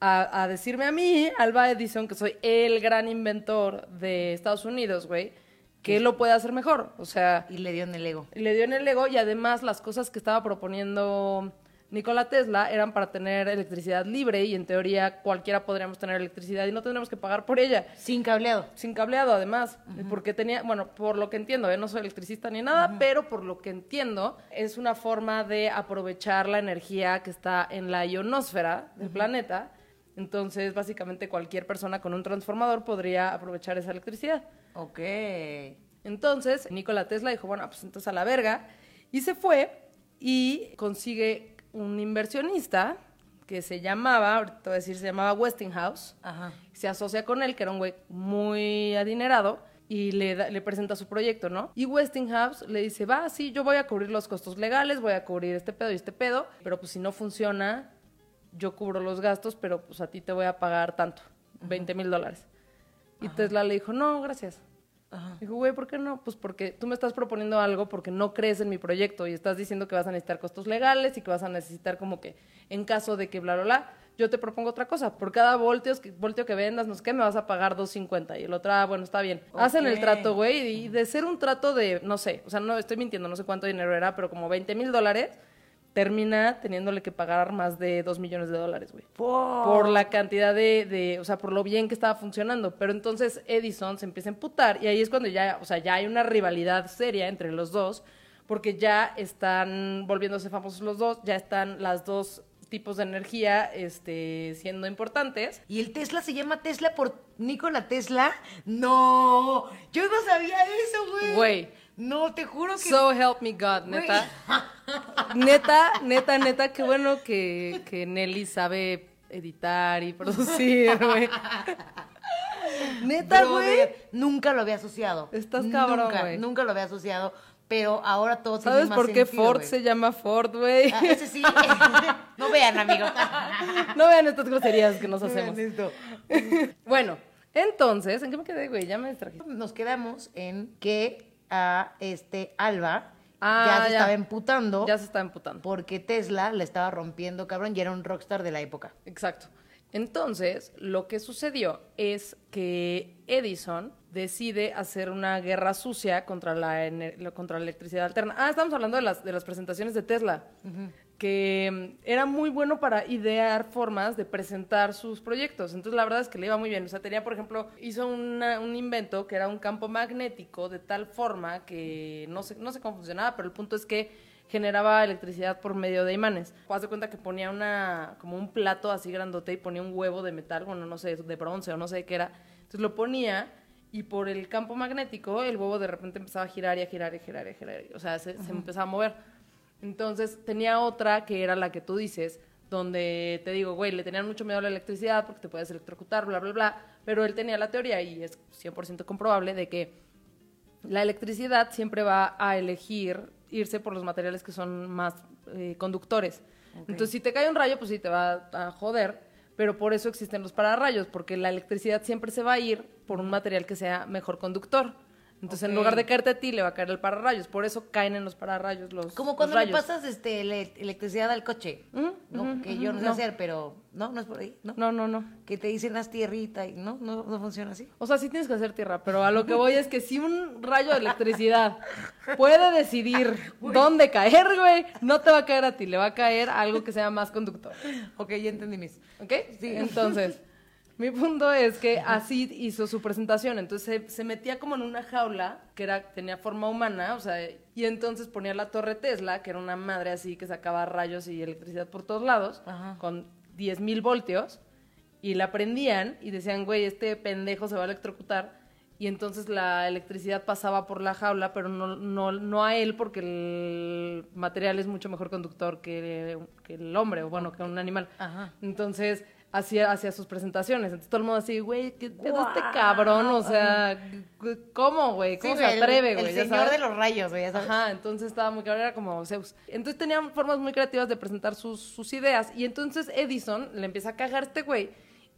a, a decirme a mí, Alba Edison, que soy el gran inventor de Estados Unidos, güey, que él lo puede hacer mejor? O sea, Y le dio en el ego. le dio en el ego y además las cosas que estaba proponiendo Nikola Tesla eran para tener electricidad libre y en teoría cualquiera podríamos tener electricidad y no tendríamos que pagar por ella. Sin cableado. Sin cableado, además, porque tenía, bueno, por lo que entiendo, ¿eh? no soy electricista ni nada, pero por lo que entiendo, es una forma de aprovechar la energía que está en la ionosfera del planeta. Entonces, básicamente, cualquier persona con un transformador podría aprovechar esa electricidad. Ok. Entonces, Nikola Tesla dijo, bueno, pues entonces a la verga. Y se fue y consigue un inversionista que se llamaba, ahorita voy a decir, se llamaba Westinghouse. Ajá. Se asocia con él, que era un güey muy adinerado, y le, da- le presenta su proyecto, ¿no? Y Westinghouse le dice, va, sí, yo voy a cubrir los costos legales, voy a cubrir este pedo y este pedo, pero pues si no funciona, yo cubro los gastos, pero pues a ti te voy a pagar tanto, 20 mil dólares. Y Tesla le dijo, no, gracias. Ajá. Dijo, güey, ¿por qué no? Pues porque tú me estás proponiendo algo porque no crees en mi proyecto y estás diciendo que vas a necesitar costos legales y que vas a necesitar como que en caso de que bla, bla, bla, yo te propongo otra cosa. Por cada voltio que, voltio que vendas, no sé qué, me vas a pagar 2.50. Y el otro, ah, bueno, está bien. Hacen el trato, güey, y de ser un trato de, no sé, o sea, no estoy mintiendo, no sé cuánto dinero era, pero como 20 mil dólares, termina teniéndole que pagar más de 2 millones de dólares, güey por la cantidad de, de, o sea, por lo bien que estaba funcionando. Pero entonces Edison se empieza a emputar y ahí es cuando ya, o sea, ya hay una rivalidad seria entre los dos, porque ya están volviéndose famosos los dos, ya están las dos tipos de energía este, siendo importantes. ¿Y el Tesla se llama Tesla por Nikola Tesla? No, yo no sabía eso, güey. Güey. No, te juro que... So help me God, neta. Neta, neta, neta, qué bueno que, que Nelly sabe editar y producir, güey. Neta, güey. Nunca lo había asociado. Estás cabrón, Nunca, güey. Nunca lo había asociado, pero ahora todo tiene ¿Sabes más por qué sentido, Ford se llama Ford, güey? Ah, ese sí. no vean, amigos. No vean estas groserías que nos hacemos. Bueno, entonces, ¿en qué me quedé, güey? Ya me distraje. Nos quedamos en que a este Alba Ah, ya se ya. estaba emputando Ya se está emputando. porque Tesla le estaba rompiendo, cabrón, y era un rockstar de la época. Exacto. Entonces, lo que sucedió es que Edison decide hacer una guerra sucia contra la, contra la electricidad alterna. Ah, estamos hablando de las, de las presentaciones de Tesla, que mm, era muy bueno para idear formas de presentar sus proyectos. Entonces, la verdad es que le iba muy bien. O sea, tenía, por ejemplo, hizo una- un invento que era un campo magnético de tal forma que no sé, no sé cómo funcionaba, pero el punto es que generaba electricidad por medio de imanes. Haz de cuenta que ponía una, como un plato así grandote y ponía un huevo de metal, bueno, no sé, de bronce o no sé qué era. Entonces lo ponía y por el campo magnético el huevo de repente empezaba a girar y a girar y a girar y a girar. O sea, se, se empezaba a mover. Entonces tenía otra que era la que tú dices, donde te digo, güey, le tenían mucho miedo a la electricidad porque te puedes electrocutar, bla, bla, bla. Pero él tenía la teoría y es 100% comprobable de que la electricidad siempre va a elegir irse por los materiales que son más eh, conductores. Entonces, si te cae un rayo, pues sí te va a joder, pero por eso existen los pararrayos, porque la electricidad siempre se va a ir por un material que sea mejor conductor. Entonces, en lugar de caerte a ti, le va a caer el pararrayos. Por eso caen en los pararrayos los Como cuando los le pasas este, ele- electricidad al coche. Ujú, ¿no? que yo no sé no. hacer, pero no, no es por ahí, ¿no? No, no, no. Que te dicen haz tierrita y no, no, no funciona así. O sea, sí tienes que hacer tierra, pero a lo que voy es que si un rayo de electricidad puede decidir dónde caer, güey, no te va a caer a ti, le va a caer a algo que sea más conductor. Ok, ya entendí mis. ¿Ok? Sí. Entonces, mi punto es que así hizo su presentación. Entonces se, se metía como en una jaula que era, tenía forma humana, o sea, y entonces ponía la torre Tesla, que era una madre así que sacaba rayos y electricidad por todos lados, Ajá. con 10.000 voltios, y la prendían y decían, güey, este pendejo se va a electrocutar. y entonces la electricidad pasaba por la jaula, pero no, no, no a él porque el material es mucho mejor conductor que, que el hombre, o bueno, que un animal. Ajá. Entonces hacía, hacía sus presentaciones. Entonces todo el mundo así, güey, ¿qué pedo este cabrón? O sea, ¿cómo, güey? ¿Cómo Sí, se güey, el- atreve, el, güey? ¿Ya señor sabes? de los rayos, güey. Ajá, entonces estaba muy cabrón, era como Zeus. Entonces tenían formas muy creativas de presentar sus, sus ideas. Y entonces Edison le empieza a cagar a este güey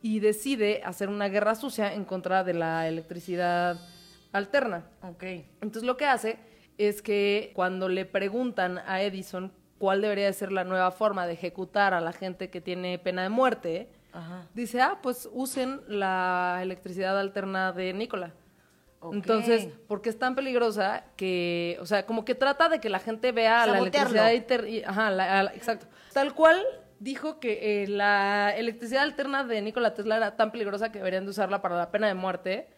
y decide hacer una guerra sucia en contra de la electricidad alterna. Ok. Entonces lo que hace es que cuando le preguntan a Edison cuál debería de ser la nueva forma de ejecutar a la gente que tiene pena de muerte, Ajá. dice, ah, pues usen la electricidad alterna de Nikola. Ok. Entonces, porque es tan peligrosa que, o sea, como que trata de que la gente vea la electricidad y- ajá, la- la- exacto. Tal cual dijo que eh, la electricidad alterna de Nikola Tesla era tan peligrosa que deberían de usarla para la pena de muerte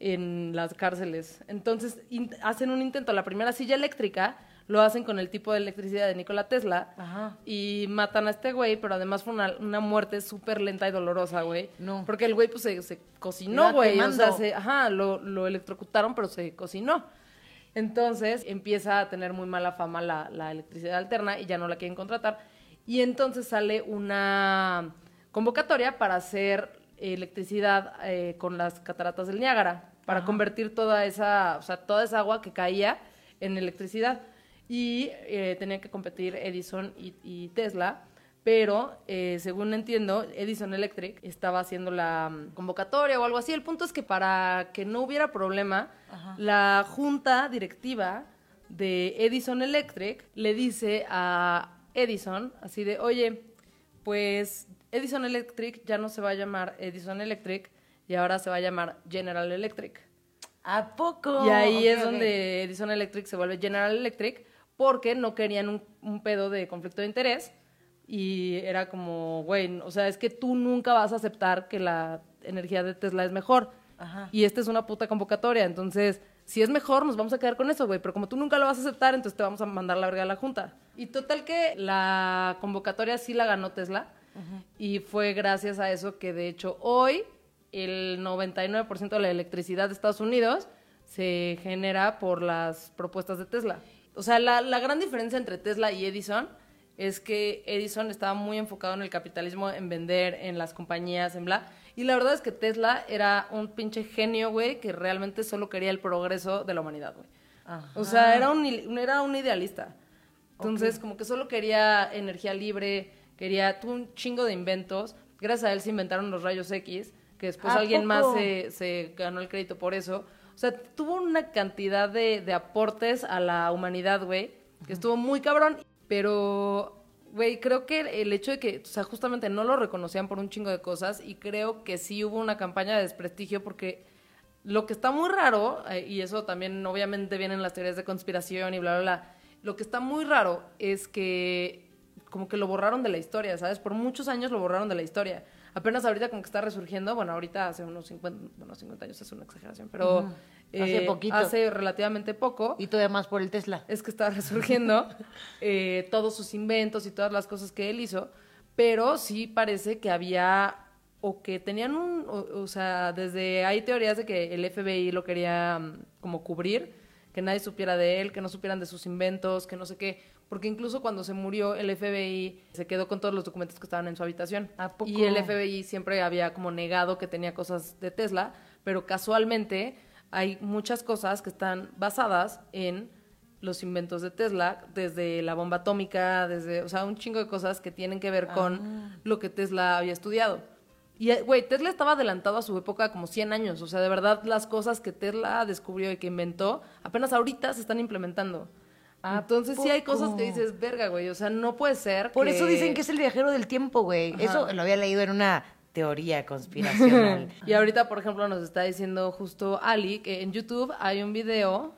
en las cárceles. Entonces, hacen un intento, la primera silla eléctrica lo hacen con el tipo de electricidad de Nikola Tesla Ajá. y matan a este güey, pero además fue una, una muerte súper lenta y dolorosa, güey. No. Porque el güey pues se, se cocinó, güey. O sea, se, ajá, lo, lo electrocutaron, pero se cocinó. Entonces empieza a tener muy mala fama la, la electricidad alterna y ya no la quieren contratar. Y entonces sale una convocatoria para hacer electricidad eh, con las cataratas del Niágara, para convertir toda esa, o sea, toda esa agua que caía en electricidad. Y eh, tenían que competir Edison y, y Tesla. Pero, eh, según entiendo, Edison Electric estaba haciendo la mm, convocatoria o algo así. El punto es que para que no hubiera problema, la junta directiva de Edison Electric le dice a Edison, así de, oye, pues Edison Electric ya no se va a llamar Edison Electric y ahora se va a llamar General Electric. ¿A poco? Y ahí es donde Edison Electric se vuelve General Electric porque no querían un, un pedo de conflicto de interés y era como, güey, o sea, es que tú nunca vas a aceptar que la energía de Tesla es mejor. Ajá. Y esta es una puta convocatoria, entonces, si es mejor, nos vamos a quedar con eso, güey, pero como tú nunca lo vas a aceptar, entonces te vamos a mandar la verga a la junta. Y total que la convocatoria sí la ganó Tesla y fue gracias a eso que de hecho hoy el 99% de la electricidad de Estados Unidos se genera por las propuestas de Tesla. O sea, la, la gran diferencia entre Tesla y Edison es que Edison estaba muy enfocado en el capitalismo, en vender, en las compañías, en bla. Y la verdad es que Tesla era un pinche genio, güey, que realmente solo quería el progreso de la humanidad, güey. O sea, era un, era un idealista. Entonces, como que solo quería energía libre, quería tuvo un chingo de inventos. Gracias a él se inventaron los rayos X, que después ¿A alguien más se ganó el crédito por eso. O sea, tuvo una cantidad de, de aportes a la humanidad, güey, que estuvo muy cabrón. Pero, güey, creo que el, hecho de que, o sea, justamente no lo reconocían por un chingo de cosas y creo que sí hubo una campaña de desprestigio porque lo que está muy raro, eh, y eso también obviamente vienen las teorías de conspiración y bla, bla, bla, lo que está muy raro es que como que lo borraron de la historia, ¿sabes? Por muchos años lo borraron de la historia. Apenas ahorita como que está resurgiendo, bueno, ahorita hace unos 50, bueno, 50 años es una exageración, pero... Hace eh, poquito. Hace relativamente poco Y todavía más por el Tesla. es que está resurgiendo eh, todos sus inventos y todas las cosas que él hizo, pero sí parece que había o que tenían un, o, o sea, desde hay teorías de que el FBI lo quería mm, como cubrir, que nadie supiera de él, que no supieran de sus inventos, que no sé qué, porque incluso cuando se murió el FBI se quedó con todos los documentos que estaban en su habitación. ¿A poco? Y el FBI siempre había como negado que tenía cosas de Tesla, pero casualmente hay muchas cosas que están basadas en los inventos de Tesla, desde la bomba atómica, desde, o sea, un chingo de cosas que tienen que ver con Ah. lo que Tesla había estudiado. Y, eh, güey, Tesla estaba adelantado a su época como 100 años. O sea, de verdad, las cosas que Tesla descubrió y que inventó, apenas ahorita se están implementando. ¿A Entonces sí hay cosas que dices, verga, güey, o sea, no puede ser Por que- eso dicen que es el viajero del tiempo, güey. Ajá. Eso lo había leído en una teoría conspiracional. Y ahorita, por ejemplo, nos está diciendo justo Ali que en YouTube hay un video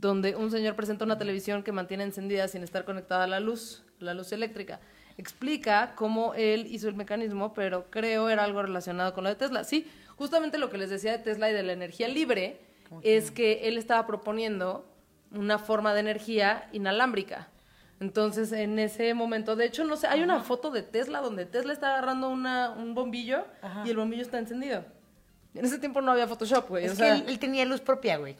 donde un señor presenta una televisión que mantiene encendida sin estar conectada a la luz, la luz eléctrica. Explica cómo él hizo el mecanismo, pero creo era algo relacionado con lo de Tesla. Sí, justamente lo que les decía de Tesla y de la energía libre es que él estaba proponiendo una forma de energía inalámbrica. Entonces, en ese momento, de hecho, no sé, hay una foto de Tesla donde Tesla está agarrando una, un bombillo Ajá. y el bombillo está encendido. En ese tiempo no había Photoshop, güey. Es o que sea, él, él tenía luz propia, güey.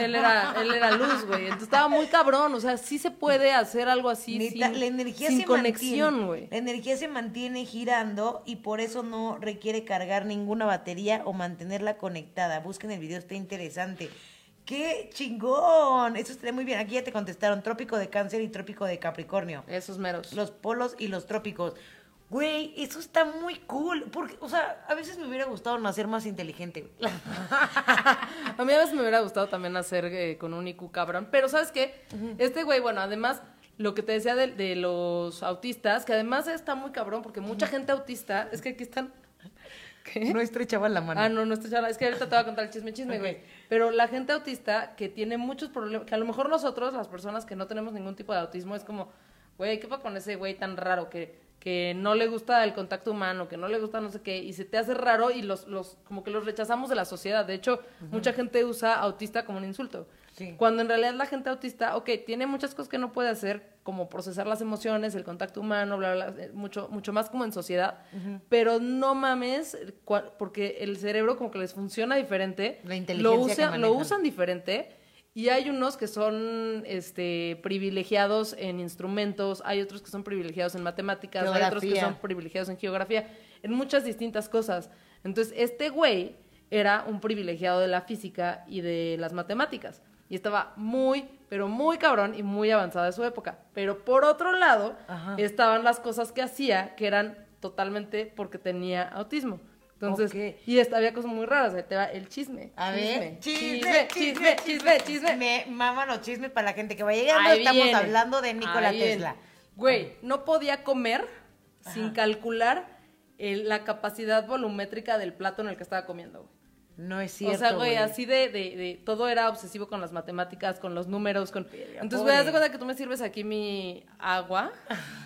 él, era, él era luz, güey. Entonces estaba muy cabrón. O sea, sí se puede hacer algo así Neta, sin, la energía sin se conexión, güey. La energía se mantiene girando y por eso no requiere cargar ninguna batería o mantenerla conectada. Busquen el video, está interesante. ¡Qué chingón! Eso estaría muy bien. Aquí ya te contestaron trópico de cáncer y trópico de capricornio. Esos meros. Los polos y los trópicos. Güey, eso está muy cool. Porque, o sea, a veces me hubiera gustado nacer más inteligente. A mí a veces me hubiera gustado también hacer eh, con un IQ cabrón. Pero ¿sabes qué? Este güey, bueno, además, lo que te decía de, de los autistas, que además está muy cabrón, porque mucha gente autista, es que aquí están... ¿Qué? No estrechaban la mano. Ah, no, no estoy charla. Es que ahorita te voy a contar el chisme, chisme, güey. Pero la gente autista que tiene muchos problemas, que a lo mejor nosotros, las personas que no tenemos ningún tipo de autismo, es como, güey, ¿qué pasa con ese güey tan raro que, que no le gusta el contacto humano, que no le gusta no sé qué, y se te hace raro y los, los como que los rechazamos de la sociedad. De hecho, mucha gente usa autista como un insulto. Sí. Cuando en realidad la gente autista, ok, tiene muchas cosas que no puede hacer, como procesar las emociones, el contacto humano, bla, bla, bla, eh, mucho, mucho más como en sociedad, pero no mames, cua- porque el cerebro como que les funciona diferente, La inteligencia lo, que usan, lo usan diferente, y hay unos que son este, privilegiados en instrumentos, hay otros que son privilegiados en matemáticas, hay otros que son privilegiados en geografía, en muchas distintas cosas. Entonces, este güey era un privilegiado de la física y de las matemáticas. Y estaba muy, pero muy cabrón y muy avanzada de su época. Pero por otro lado, Ajá. estaban las cosas que hacía que eran totalmente porque tenía autismo. Entonces, Ok. y esta, había cosas muy raras. Ahí te va el chisme. A ver, chisme, chisme, chisme, chisme. Me maman los chismes para la gente que va llegando. Ahí Estamos viene. hablando de Nikola Ahí viene. Tesla. Güey, no podía comer sin calcular el- la capacidad volumétrica del plato en el que estaba comiendo, güey. No es cierto. o sea, güey, así de, de, de- todo era obsesivo con las matemáticas, con los números, con... Entonces, güey, haz de cuenta que tú me sirves aquí mi agua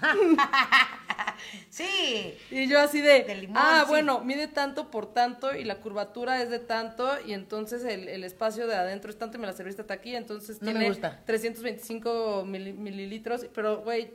Sí. y yo así de, De limón, ah, sí. bueno, mide tanto por tanto y la curvatura es de tanto y entonces el, el espacio de adentro es tanto y me la serviste hasta aquí, entonces No me tiene gusta. 325 mili- mililitros, pero, güey,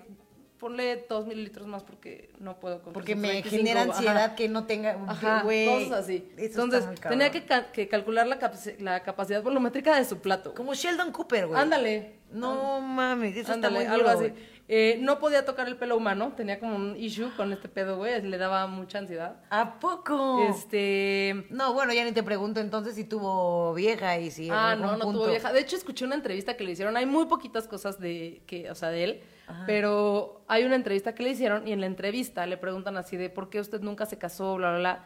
ponle dos mililitros más porque no puedo con Porque me 325, genera ajá. ansiedad que no tenga. Ajá, güey. cosas así. Entonces, tenía que, ca- que calcular la, capaci- la capacidad volumétrica de su plato. Como Sheldon Cooper, güey. Ándale. No mames, eso Ándale, está muy algo duro, así. güey. Eh, no podía tocar el pelo humano, tenía como un issue con este pedo, güey, le daba mucha ansiedad. ¿A poco? Este... No, bueno, ya ni te pregunto entonces si tuvo vieja y si. Ah, no, no punto- tuvo vieja. De hecho, escuché una entrevista que le hicieron. Hay muy poquitas cosas de que, o sea, de él. Pero hay una entrevista que le hicieron y en la entrevista le preguntan así de por qué usted nunca se casó, bla, bla, bla.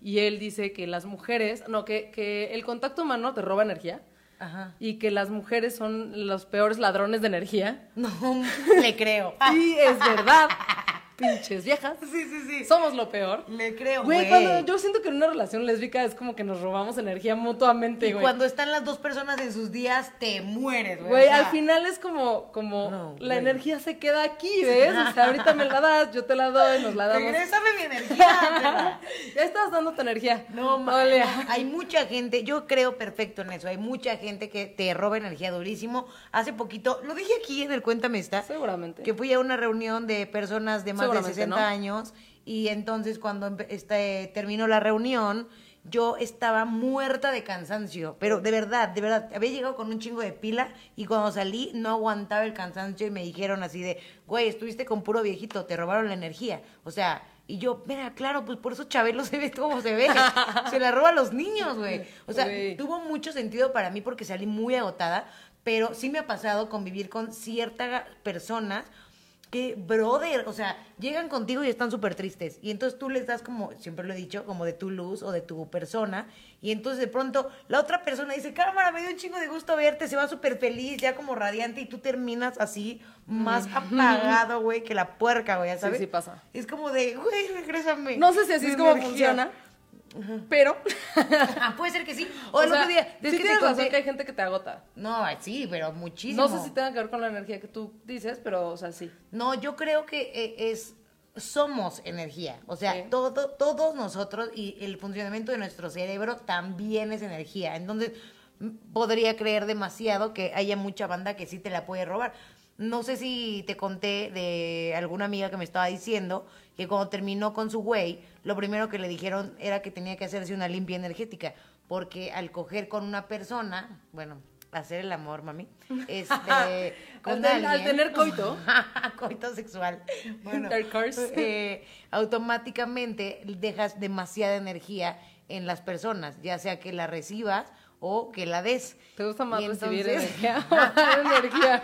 Y él dice que las mujeres, no, que, que el contacto humano te roba energía Ajá. y que las mujeres son los peores ladrones de energía. No, le creo. Y es verdad. Pinches viejas. Sí, sí, sí. Somos lo peor. Le creo, Güey, cuando yo siento que en una relación lésbica es como que nos robamos energía mutuamente, Y güey. cuando están las dos personas en sus días, te mueres, güey. Güey, o sea, al final es como, como No, la energía se queda aquí, ¿ves? O sea, ahorita me la das, yo te la doy, nos la damos. Regrésame mi energía. ya estás dando tu energía. No, ma- Ole. hay mucha gente, yo creo perfecto en eso, hay mucha gente que te roba energía durísimo. Hace poquito, lo dije aquí en el Cuéntame Está, Seguramente. que fui a una reunión de personas de más de Seguramente, 60 ¿no? años y entonces cuando este, terminó la reunión, yo estaba muerta de cansancio, pero de verdad, de verdad, había llegado con un chingo de pila y cuando salí no aguantaba el cansancio y me dijeron así de, güey, estuviste con puro viejito, te robaron la energía. O sea, y yo, mira, claro, pues por eso Chabelo se ve como se ve. se la roba a los niños, güey. O sea, tuvo mucho sentido para mí porque salí muy agotada, pero sí me ha pasado convivir con ciertas personas que, brother, o sea, llegan contigo y están súper tristes. Y entonces tú les das como, siempre lo he dicho, como de tu luz o de tu persona. Y entonces de pronto la otra persona dice, cámara, me dio un chingo de gusto verte, se va súper feliz, ya como radiante. Y tú terminas así, más apagado, güey, que la puerca, güey, ya Sí, ¿sabes? sí pasa. Es como de, güey, regrésame. No sé si así es como energía". funciona, pero... Ah, puede ser que sí. O, o el sea, otro día, sí es que te tienes razón que hay gente que te agota. No, sí, pero muchísimo. No sé si tenga que ver con la energía que tú dices, pero, o sea, sí. No, yo creo que eh, es somos energía, o sea, Sí. todo, todos nosotros y el funcionamiento de nuestro cerebro también es energía. Entonces, podría creer demasiado que haya mucha banda que sí te la puede robar. No sé si te conté de alguna amiga que me estaba diciendo que cuando terminó con su güey, lo primero que le dijeron era que tenía que hacerse una limpia energética, porque al coger con una persona, bueno, hacer el amor, mami, este, con Al ten- al alguien- tener coito. coito sexual, bueno, eh, automáticamente dejas demasiada energía en las personas, ya sea que la recibas o que la des. ¿Te gusta más Y recibir entonces- energía?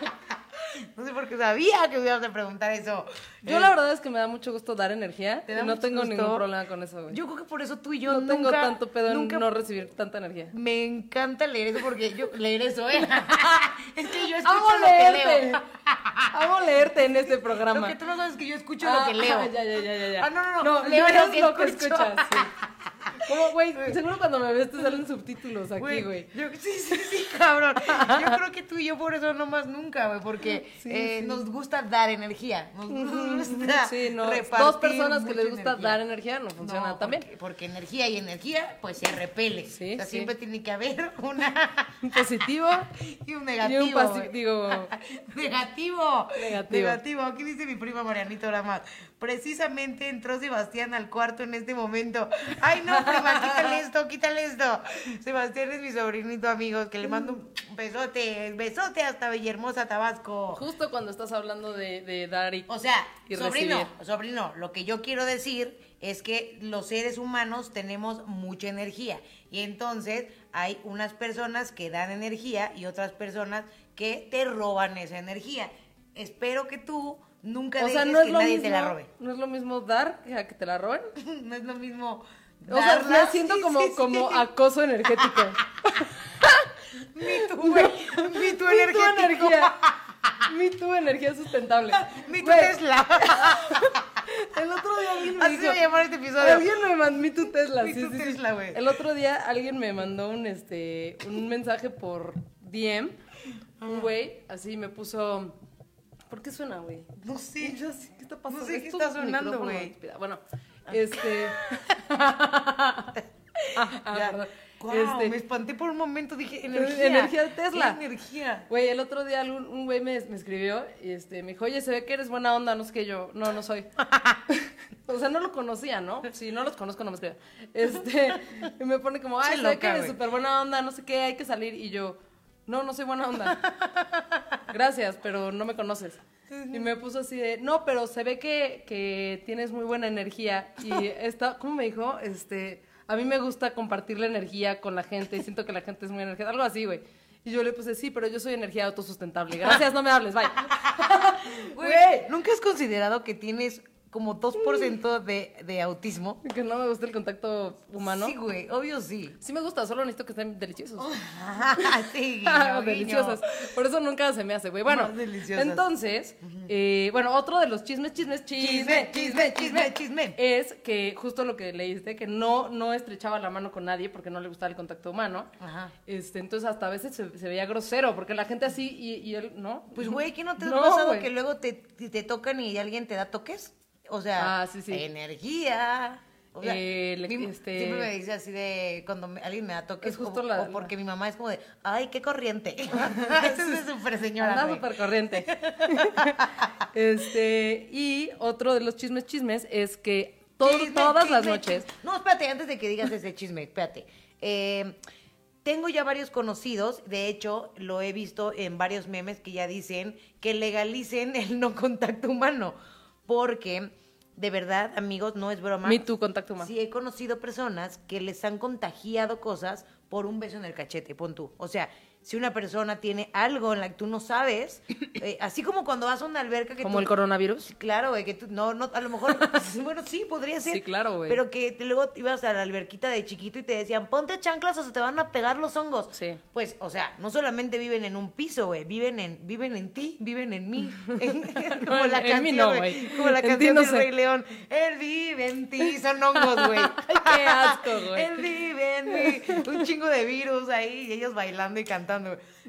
No sé por qué sabía que me ibas a preguntar eso. Yo Eh, la verdad es que me da mucho gusto dar energía ¿Te y da no mucho tengo gusto? ningún problema con eso, güey. Yo creo que por eso tú y yo no nunca, tengo tanto pedo en nunca no recibir tanta energía. Me encanta leer eso porque yo leer eso, ¿eh? es que yo escucho Amo lo que leerte. leo. Amo leerte en este programa. Lo que tú no sabes es que yo escucho Ah, lo que leo. Ya, ya, ya, ya, ya. Ah, no, no, no. No, leo lo que lo que escuchas. sí. Como, güey, seguro cuando me ves te salen subtítulos aquí, Güey, Sí, sí, sí, cabrón. Yo creo que tú y yo por eso no más nunca, güey, porque Sí, eh, sí. nos gusta dar energía. Nos gusta Sí, no. Dos personas que les gusta energía. dar energía no funciona No, también. Porque, porque energía y energía, pues se repele. Sí, o sea, siempre tiene que haber una Un positivo y un y negativo. un pasi- güey. digo, Negativo. Negativo. Negativo. Aquí dice mi prima Marianita ahora más. Precisamente entró Sebastián al cuarto en este momento. Ay, no, prima, quítale esto, quítale esto. Sebastián es mi sobrinito, amigos, que le mando un besote, besote hasta Villahermosa, Tabasco. justo cuando estás hablando de, de dar y... O sea, Y sobrino, recibir. sobrino, lo que yo quiero decir es que los seres humanos tenemos mucha energía y entonces hay unas personas que dan energía y otras personas que te roban esa energía. Espero que tú nunca o dejes sea, no es que lo nadie mismo, te la robe. no es lo mismo dar que a que te la roben. no es lo mismo. O sea, me siento Sí, como, sí, sí. como acoso energético. Mi tu, güey. Mi tu Mi tu energía. Mi tu energía sustentable. Mi tu Tesla. El otro día alguien me Así dijo... a llamar este episodio. Alguien me mandó mi tu Tesla, Mi sí, tu sí, sí. Tesla, güey. El otro día alguien me mandó un este un mensaje por DM, Ah. un güey, así me puso ¿Por qué suena, güey? No sé. Yo ¿qué está pasando? No sé qué Es está sonando, güey. Bueno, este Ah, ah, Ya. perdón. Guau, Este, me espanté por un momento, dije, energía. Energía de Tesla. ¿Qué energía. Güey, el otro día un güey me, me escribió y este, me dijo, oye, se ve que eres buena onda, no sé qué yo. No, no soy. o sea, no lo conocía, ¿no? Si no los conozco, no me escribe. Este, y me pone como, ay, se ve que eres súper buena onda, no sé qué, hay que salir. Y yo, no, no soy buena onda. Gracias, pero no me conoces. Y me puso así de, no, pero se ve que, que tienes muy buena energía. Y esta, ¿cómo me dijo? Este, a mí me gusta compartir la energía con la gente y siento que la gente es muy energética. Algo así, güey. Y yo le puse, sí, pero yo soy energía autosustentable. Gracias, no me hables, bye. Güey, ¿nunca has considerado que tienes como 2% de, de autismo? Que no me gusta el contacto humano. Sí, güey, obvio sí. Sí me gusta, solo necesito que estén deliciosos. sí, Ah, guiño, deliciosas. guiño. Por eso nunca se me hace, güey. Bueno, entonces, eh, bueno, otro de los chismes, chismes, chisme, Chisme, chisme, chisme, chisme. Es que justo lo que leíste, que no, no estrechaba la mano con nadie porque no le gustaba el contacto humano. Ajá. Este, entonces hasta a veces se, se veía grosero, porque la gente así y, y él, ¿no? Pues, güey, ¿qué no te ha No, pasado que luego te, te tocan y alguien te da toques? O sea, Ah, sí, sí. energía. O sea, le- mi- este- Siempre me dice así de cuando me- alguien me da toques. Es justo o, la- o porque mi mamá es como de, ay, qué corriente. Esa es súper señora. Anda súper corriente. este, y otro de los chismes, chismes es que todo- Chisme, todas las noches chisme. No, espérate, antes de que digas ese chisme, espérate. Eh, tengo ya varios conocidos, de hecho, lo he visto en varios memes que ya dicen que legalicen el no contacto humano. Porque, de verdad, amigos, no es broma. Me Too, contacto humano. Sí, he conocido personas que les han contagiado cosas por un beso en el cachete, pon tú. O sea, si una persona tiene algo en la que tú no sabes, eh, así como cuando vas a una alberca que como tú- el coronavirus. Claro, güey, que tú, no, no, a lo mejor, bueno, sí, podría ser. Sí, claro, güey. Pero que luego ibas a la alberquita de chiquito y te decían, ponte chanclas o se te van a pegar los hongos. Sí. Pues, o sea, no solamente viven en un piso, güey, viven en, viven en ti, viven en mí. como la En mí canción, no, güey. Como la En canción no del. Rey León. Él vive en ti, son hongos, güey. qué asco, güey. Él vive en mí. Un chingo de virus ahí y ellos bailando y cantando.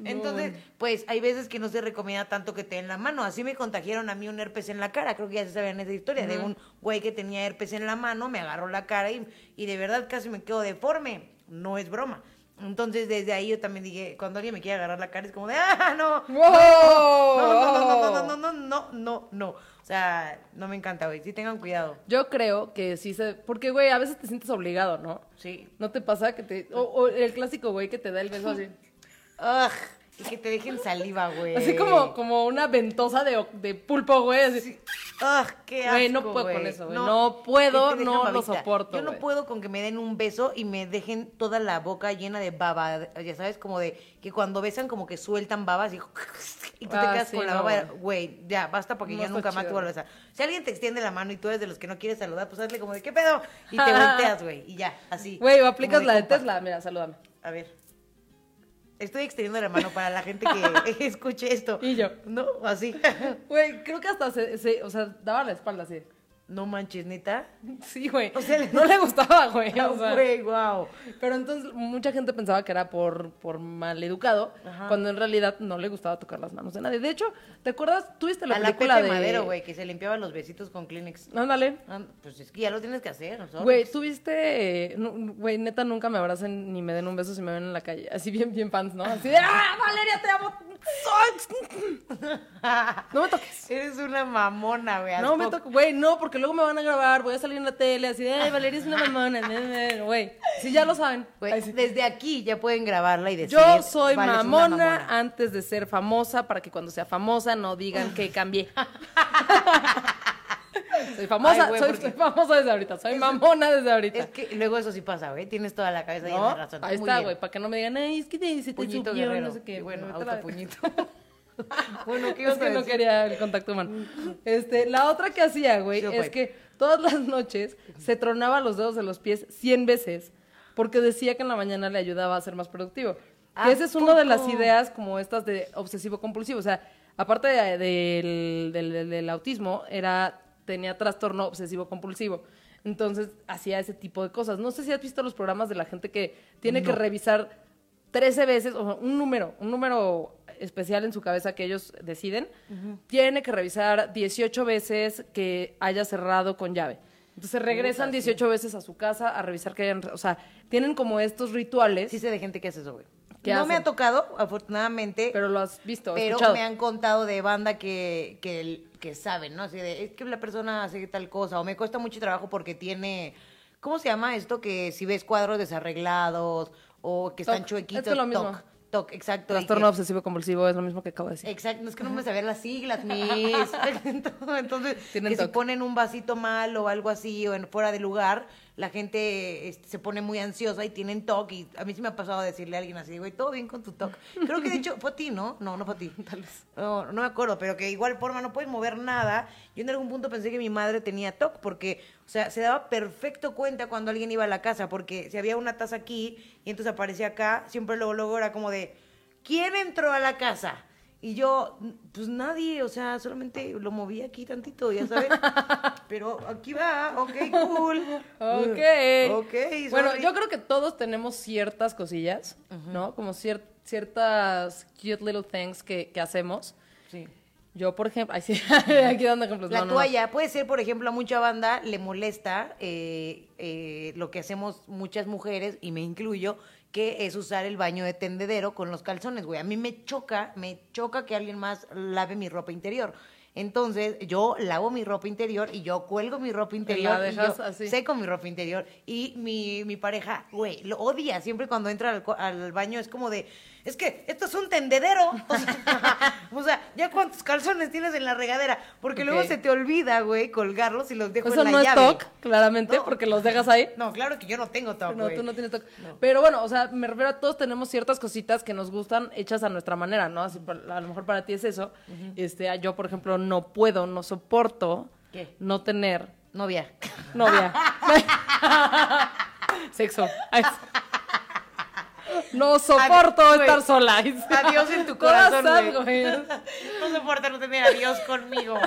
Entonces, pues hay veces que no se recomienda tanto que te den la mano. Así me contagiaron a mí un herpes en la cara. Creo que ya se sabían esa historia de un güey que tenía herpes en la mano, me agarró la cara y, y de verdad casi me quedo deforme. No es broma. Entonces, desde ahí yo también dije, cuando alguien me quiere agarrar la cara, es como de, ah, no. ¡Wow! No, no, no, no, no, no, no, no, no. O sea, no me encanta, güey. Sí tengan cuidado. Yo creo que sí se... Porque, güey, a veces te sientes obligado, ¿no? Sí. ¿No te pasa que te... O, o el clásico, güey, que te da el beso así. Ugh. Y que te dejen saliva, güey. Así como, como una ventosa de, de pulpo, güey. Así. Ugh, qué asco, Güey, no puedo con eso, güey. No puedo, no lo soporto, Yo no güey. puedo con que me den un beso y me dejen toda la boca llena de baba. Ya sabes, como de que cuando besan como que sueltan babas y, y tú te Ah, quedas sí, con la no, baba. güey. Güey, ya, basta porque No ya está nunca más te chido. vuelvo a besar. Si alguien te extiende la mano y tú eres de los que no quieres saludar, pues hazle como de, ¿qué pedo? Y te volteas, güey, y ya, así. Güey, o aplicas como la de compa. Tesla. Mira, salúdame. A ver. Estoy extendiendo la mano para la gente que escuche esto. Y yo. No, así. Güey, creo que hasta se, se- o sea, daba la espalda así. No manches, neta. Sí, güey. O sea, no le gustaba, güey. o sea. Güey, wow. Pero entonces mucha gente pensaba que era por, por maleducado, Ajá. cuando en realidad no le gustaba tocar las manos de nadie. De hecho, ¿te acuerdas? ¿Tuviste la a la película Pepe de... Madero, güey, que se limpiaba los besitos con Kleenex. Ándale. Ah, Pues es que ya lo tienes que hacer, ¿no? Güey, tuviste... no, Güey, neta, nunca me abracen ni me den un beso si me ven en la calle. Así bien, bien fans, ¿no? Así de... ¡Ah, Valeria, te amo! No me toques. Eres una mamona, güey. No me toques. Güey, no, porque luego me van a grabar, voy a salir en la tele, así de... Ay, Valeria es una mamona. ne, ne, ne". Güey, sí, ya lo saben. Güey, Ay, sí. desde aquí ya pueden grabarla y decir. Yo soy "Vales una mamona, antes de ser famosa, para que cuando sea famosa no digan que cambié. soy famosa, Ay, soy, porque- soy famosa desde ahorita, soy mamona desde ahorita. Es que luego eso sí pasa, güey. Tienes toda la cabeza llena ¿No? de razón. Ahí Muy está, güey, para que no me digan, ay, es que te, se te subió, guerrero. no sé qué. Bueno, autopuñito. bueno, ¿qué Es que no quería el contacto humano. Este, la otra que hacía, güey, es que todas las noches se tronaba los dedos de los pies 100 veces porque decía que en la mañana le ayudaba a ser más productivo. Que ¿A esa es una de las ideas como estas de obsesivo compulsivo. O sea, aparte de- del autismo, era tenía trastorno obsesivo compulsivo. Entonces hacía ese tipo de cosas. No sé si has visto los programas de la gente que tiene que revisar 13 veces, o sea, un número, un número especial en su cabeza que ellos deciden, tiene que revisar 18 veces que haya cerrado con llave. Entonces regresan 18 veces a su casa a revisar que hayan, o sea, tienen como estos rituales, Sí sé de gente que hace eso, güey. ¿Qué No me ha tocado, afortunadamente. pero lo has visto, Pero escuchado. me han contado de banda que, que, que saben, ¿no? Así de, es que la persona hace tal cosa, o me cuesta mucho trabajo porque tiene, ¿cómo se llama esto? Que si ves cuadros desarreglados, o que están Toc. chuequitos, Es que lo mismo. toc, toc, exacto. Trastorno que- obsesivo compulsivo es lo mismo que acabo de decir. Exacto, no es que no me sabía las siglas, mis. Entonces, que si ponen un vasito mal o algo así o en fuera de lugar, la gente este, se pone muy ansiosa y tienen TOC. Y a mí sí me ha pasado a decirle a alguien así, güey, todo bien con tu TOC. Creo que de hecho fue a ti, ¿no? No, no fue a ti. Tal vez. No, no me acuerdo, pero que igual forma no puedes mover nada. Yo en algún punto pensé que mi madre tenía TOC porque, o sea, se daba perfecto cuenta cuando alguien iba a la casa, porque si había una taza aquí y entonces aparecía acá, siempre luego, luego era como de, ¿quién entró a la casa? Y yo, pues nadie, o sea, solamente lo moví aquí tantito, ya sabes. Pero aquí va, ok, cool. Ok. Ok, Bueno, sorry. yo creo que todos tenemos ciertas cosillas, ¿no? Como cier- ciertas cute little things que, que hacemos. Sí. Yo, por ejemplo, ay, sí, aquí dando ejemplos. La No, no, no. toalla, puede ser, por ejemplo, a mucha banda le molesta eh, eh, lo que hacemos muchas mujeres, y me incluyo, que es usar el baño de tendedero con los calzones, güey. A mí me choca, me choca que alguien más lave mi ropa interior. Entonces, yo lavo mi ropa interior y yo cuelgo mi ropa interior. y dejas yo así. seco mi ropa interior. Y mi, mi pareja, güey, lo odia. Siempre cuando entra al, al baño es como de, es que esto es un tendedero. O sea, o sea, ya cuántos calzones tienes en la regadera. Porque luego se te olvida, güey, colgarlos y los dejo Eso en la no es. TOC, claramente, No. porque los dejas ahí. No, claro que yo no tengo TOC, No, tú no tienes TOC. Pero bueno, o sea, me refiero a todos tenemos ciertas cositas que nos gustan hechas a nuestra manera, ¿no? Así, a lo mejor para ti es eso. Este, yo, por ejemplo, no puedo, no soporto ¿Qué? no tener Novia. novia. Sexo. No soporto Adiós, estar sola. Adiós en tu corazón, sad, güey. No soporta no tener a Dios conmigo.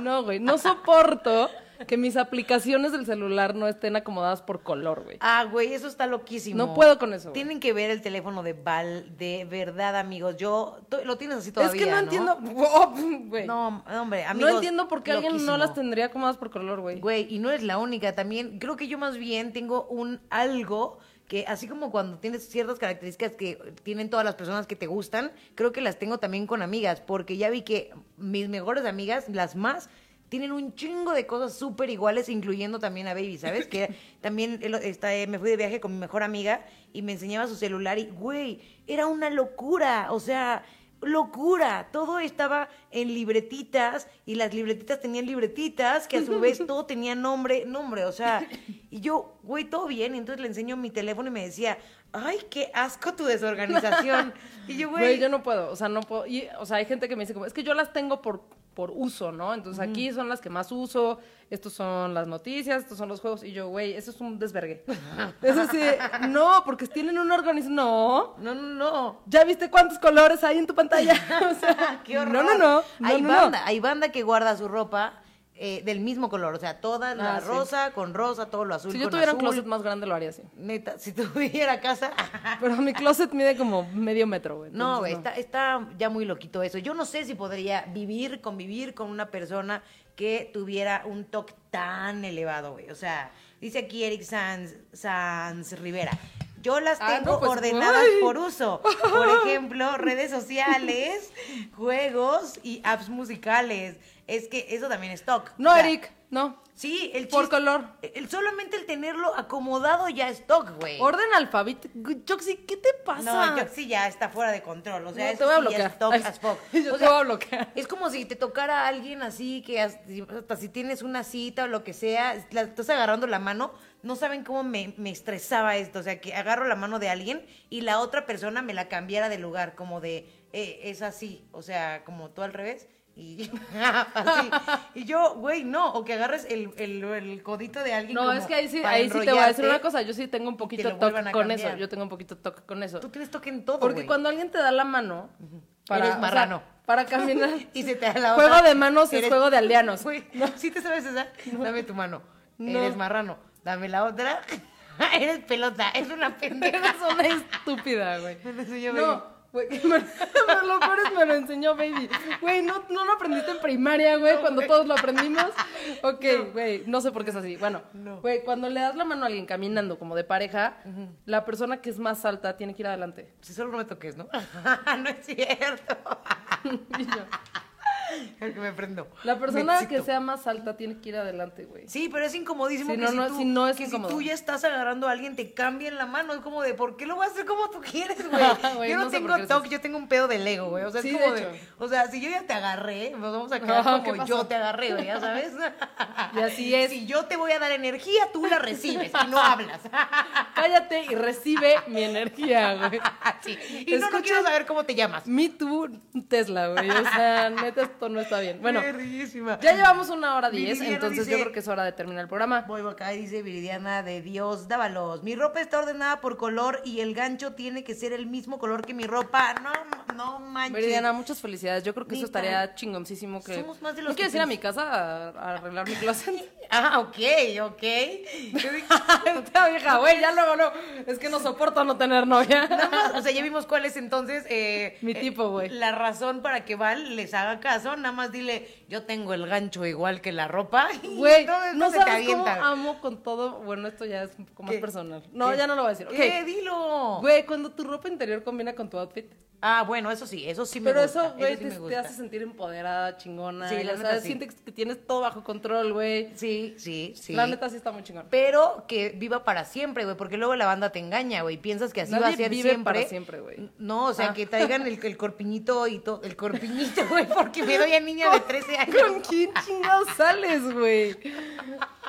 No, güey. No soporto que mis aplicaciones del celular no estén acomodadas por color, güey. Ah, güey, eso está loquísimo. No puedo con eso, güey. Tienen que ver el teléfono de Val, de verdad, amigos. Yo, lo tienes así Es todavía, que no entiendo. Oh, güey. No, hombre, amigos. no entiendo por qué alguien no las tendría acomodadas por color, güey. Güey, y no es la única también. Creo que yo más bien tengo un algo que así como cuando tienes ciertas características que tienen todas las personas que te gustan, creo que las tengo también con amigas, porque ya vi que mis mejores amigas, las más, tienen un chingo de cosas súper iguales, incluyendo también a Baby, ¿sabes? Que también él está, eh, me fui de viaje con mi mejor amiga y me enseñaba su celular y, güey, era una locura, o sea, locura. Todo estaba en libretitas y las libretitas tenían libretitas que a su vez todo tenía nombre, nombre, o sea, y yo, güey, todo bien, y entonces le enseño mi teléfono y me decía, ay, qué asco tu desorganización. Y yo, Güey, güey, yo no puedo, o sea, no puedo. Y, o sea, hay gente que me dice como, es que yo las tengo por, por uso, ¿no? Entonces aquí son las que más uso, estos son las noticias, estos son los juegos, y yo, güey, eso es un desvergue. Eso sí, no, porque tienen una organización. No. no, no, no. ¿Ya viste cuántos colores hay en tu pantalla? O sea, Qué horror. No, no, no. no, hay no, no. banda, hay banda que guarda su ropa eh, del mismo color, o sea, toda la Ah, sí. rosa con rosa, todo lo azul Si yo con tuviera un closet más grande, lo haría así. Neta, si tuviera casa. Pero mi closet mide como medio metro, güey. No, güey, está, está ya muy loquito eso. Yo no sé si podría vivir, convivir con una persona que tuviera un toque tan elevado, güey. O sea, dice aquí Eric Sanz, Sanz Rivera. Yo las Ah, tengo no, pues, ordenadas ay. por uso. Por ejemplo, redes sociales, juegos y apps musicales. Es que eso también es TOC. No, O sea, Eric, no. Sí, el Por color. El, solamente el tenerlo acomodado ya es TOC, güey. Orden alfabético. Joxy, ¿qué te pasa? No, sí ya está fuera de control. O sea, No, eso te voy a bloquear. es TOC as fuck. yo O te sea, voy a bloquear. Es como si te tocara a alguien así, que hasta, hasta si tienes una cita o lo que sea, la estás agarrando la mano, no saben cómo me, me estresaba esto. O sea, que agarro la mano de alguien y la otra persona me la cambiara de lugar, como de, eh, es así. O sea, como tú al revés. Y, así. y yo, güey, no, o que agarres el, el, el codito de alguien. No, como es que ahí sí, ahí sí te voy a decir una cosa. Yo sí tengo un poquito toque con eso. Yo tengo un poquito toque con eso. Tú tienes toque en todo, Porque cuando alguien te da la mano para, Eres o sea, marrano. para caminar. Y se te da la Juego otra. de manos es Eres- juego de aldeanos. Güey, ¿sí te sabes esa? Dame tu mano. No. Eres marrano. Dame la otra. Eres pelota. Es una pendeja. Eres una estúpida, güey. No, güey, me, me lo peor es me lo enseñó Baby. Güey, ¿no, no lo aprendiste en primaria, güey, cuando todos lo aprendimos. Ok, güey, no sé por qué es así. Bueno, No. güey, cuando le das la mano a alguien caminando como de pareja, la persona que es más alta tiene que ir adelante. Si solo no me toques, ¿no? no es cierto. Y yo, que me prendo. La persona que sea más alta tiene que ir adelante, güey. Sí, pero es incomodísimo Sí, que no, si, no, tú, si no es que si tú ya estás agarrando a alguien te cambien la mano. Es como de, ¿por qué lo vas a hacer como tú quieres, güey? Yo no, no tengo toque, yo tengo un pedo de Lego, güey. O sea, Sí, es como de, o sea, si yo ya te agarré, nos vamos a quedar ¿qué como yo te agarré, güey, ya sabes. Y así es. Si yo te voy a dar energía, tú la recibes y no hablas. Cállate y recibe mi energía, güey. Sí. Y no, no quiero saber cómo te llamas. Me too, Tesla, güey. O sea, neta, esto no está bien. Bueno, ya llevamos una hora diez, Viridiana entonces dice- yo creo que es hora de terminar el programa. Voy acá y dice Viridiana de Dios, dávalos. Mi ropa está ordenada por color y el gancho tiene que ser el mismo color que mi ropa. No, no manches. Meridiana, muchas felicidades. Yo creo que eso estaría chingoncísimo que... Somos más de ¿No los quieres que ir a mi casa a, a arreglar mi closet? Ah, ok, ok. Esta vieja, güey, ya luego, no. Es que no soporto no tener novia. Nada más, o sea, ya vimos cuál es entonces eh, Mi eh, tipo, güey. la razón para que Val les haga caso. Nada más dile, yo tengo el gancho igual que la ropa. Güey, no se te sabes cómo avienta. amo con todo... Bueno, esto ya es un poco más ¿Qué? personal. No, ¿Qué? ya no lo voy a decir. ¿Qué? Ok. Dilo. Güey, cuando tu ropa interior combina con tu outfit. Ah, bueno, eso sí, eso sí me Pero gusta. eso, güey, sí te, te hace sentir empoderada, chingona. Sí, la neta sí. sientes que tienes todo bajo control, güey. Sí, sí, sí. La neta sí está muy chingón. Pero que viva para siempre, güey, porque luego la banda te engaña, güey. Piensas que así va a ser vive siempre. para siempre, güey. No, o sea, Ah. que traigan el, el corpiñito y todo. El corpiñito, güey, porque me doy a niña de 13 ¿Con quién chingados sales, güey?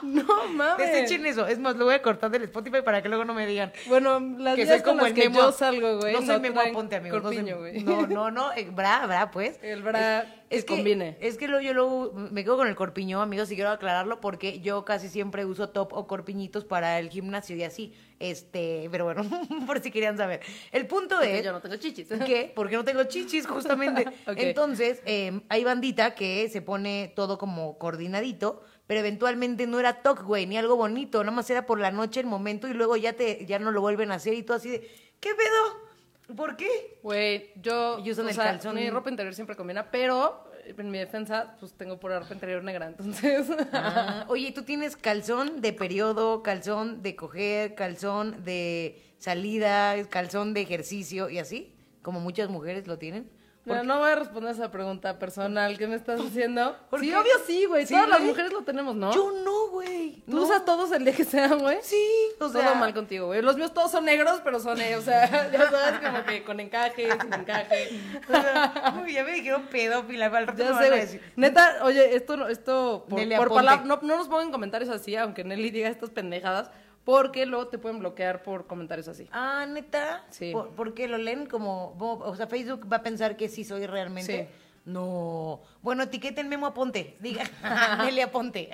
No mames. Desechen eso. Es más, lo voy a cortar del Spotify para que luego no me digan. Bueno, las que días soy como las el que memo. yo salgo, güey. No soy memo aponte, amigos. No, soy- corpiño, güey. no, no, no. eh, bra, bra, pues. El bra que que, combine. Es que luego yo luego me quedo con el corpiño, amigos, y quiero aclararlo porque yo casi siempre uso top o corpiñitos para el gimnasio y así. Este, pero bueno, por si querían saber. El punto es yo no tengo chichis. ¿Qué? Porque no tengo chichis, justamente. Entonces, eh, hay bandita que se pone todo como coordinadito, pero eventualmente no era toc, güey, ni algo bonito, nada más era por la noche, el momento, y luego ya te ya no lo vuelven a hacer y tú así de, ¿qué pedo? ¿Por qué? Güey, yo, Y usan o el sea, calzón. mi ropa interior siempre combina, pero en mi defensa, pues tengo pura ropa interior negra, entonces... Ah, oye, ¿tú tienes calzón de periodo, calzón de coger, calzón de, salida, calzón de ejercicio y así, como muchas mujeres lo tienen. Mira, no voy a responder esa pregunta personal que me estás haciendo. ¿Por Sí, qué? obvio sí, güey. ¿Sí, Todas las mujeres lo tenemos, ¿no? Yo no, güey. ¿Tú no. usas todos el día que sea, güey? Sí, o sea. Todo mal contigo, güey. Los míos todos son negros, pero son, eh, o sea, ya sabes, como que con encaje, sin encaje. o sea, uy, ya me dijeron pedófila, al rato Ya van sé, güey. decir. Neta, oye, esto, no- esto por, por palabra, no, no nos pongan comentarios así, aunque Nelly diga estas pendejadas, porque luego te pueden bloquear por comentarios así. Ah, neta. Sí. ¿Por, por qué lo leen como. O sea, Facebook va a pensar que sí soy realmente. Sí. No. Bueno, etiqueten Memo Aponte. Diga, Nelly Aponte.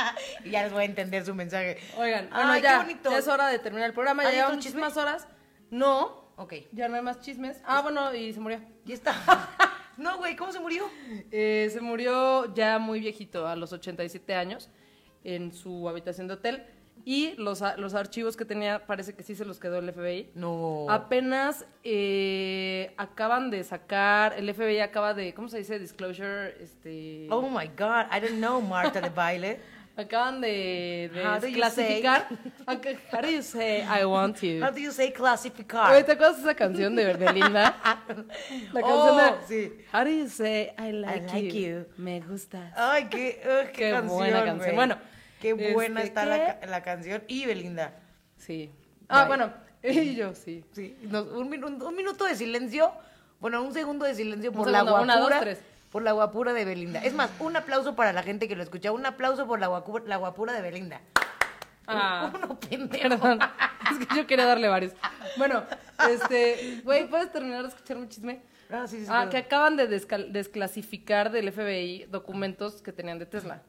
y ya les voy a entender su mensaje. Oigan, bueno, Ay, qué ya, bonito. ya es hora de terminar el programa, ya ¿Hay llevamos muchísimas horas. No, Ok, ya no hay más chismes. Ah, bueno, y se murió. ya está. no, güey, ¿cómo se murió? Eh, se murió ya muy viejito, a los 87 años, en su habitación de hotel. Y los, los archivos que tenía parece que sí se los quedó el FBI. No. Apenas eh, acaban de sacar, el FBI acaba de, ¿cómo se dice? Disclosure, este... Oh my God, I don't know, Marta de baile. Acaban de, de How do you clasificar. Ac- How do you say I want you? How do you say classificar? Oye, ¿te acuerdas de esa canción de Belinda? La canción Oh, de sí. How do you say I like, like you? you. Me gustas. Ay, qué, ugh, qué, Qué canción, buena canción. Bueno, qué buena este, está la, canción. Y Belinda. Sí. Ah, Bye. bueno, y yo sí. Sí, nos- un, minu- un- un minuto de silencio, bueno, un segundo de silencio por Un la guapura. una, dos, tres. Por la guapura de Belinda. Es más, un aplauso para la gente que lo escucha. Un aplauso por la, guacu- la guapura de Belinda. Ah. Uno. Perdón. Es que yo quería darle varios. Bueno, este, güey, ¿puedes terminar de escuchar mi chisme? Ah, sí, sí, Ah, que acaban de desclasificar del FBI documentos que tenían de Tesla.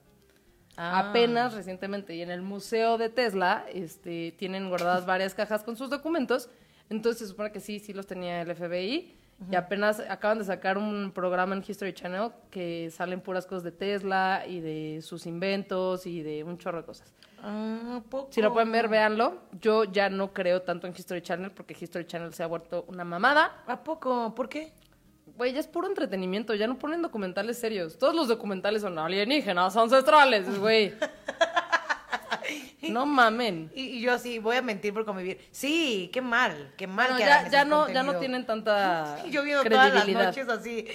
Ah. Apenas recientemente. Y en el museo de Tesla este, tienen guardadas varias cajas con sus documentos. Entonces se supone que sí, sí los tenía el FBI. Y apenas acaban de sacar un programa en History Channel que salen puras cosas de Tesla y de sus inventos y de un chorro de cosas. Ah, poco. Si lo pueden ver, véanlo. Yo ya no creo tanto en History Channel porque History Channel se ha vuelto una mamada. ¿A poco? ¿Por qué? Güey, ya es puro entretenimiento, ya no ponen documentales serios. Todos los documentales son alienígenas, ancestrales, güey. No mamen. Y, y yo así, voy a mentir por convivir. Sí, qué mal, qué mal No, que ya, ya no, ya no tienen tanta yo viendo todas las noches así.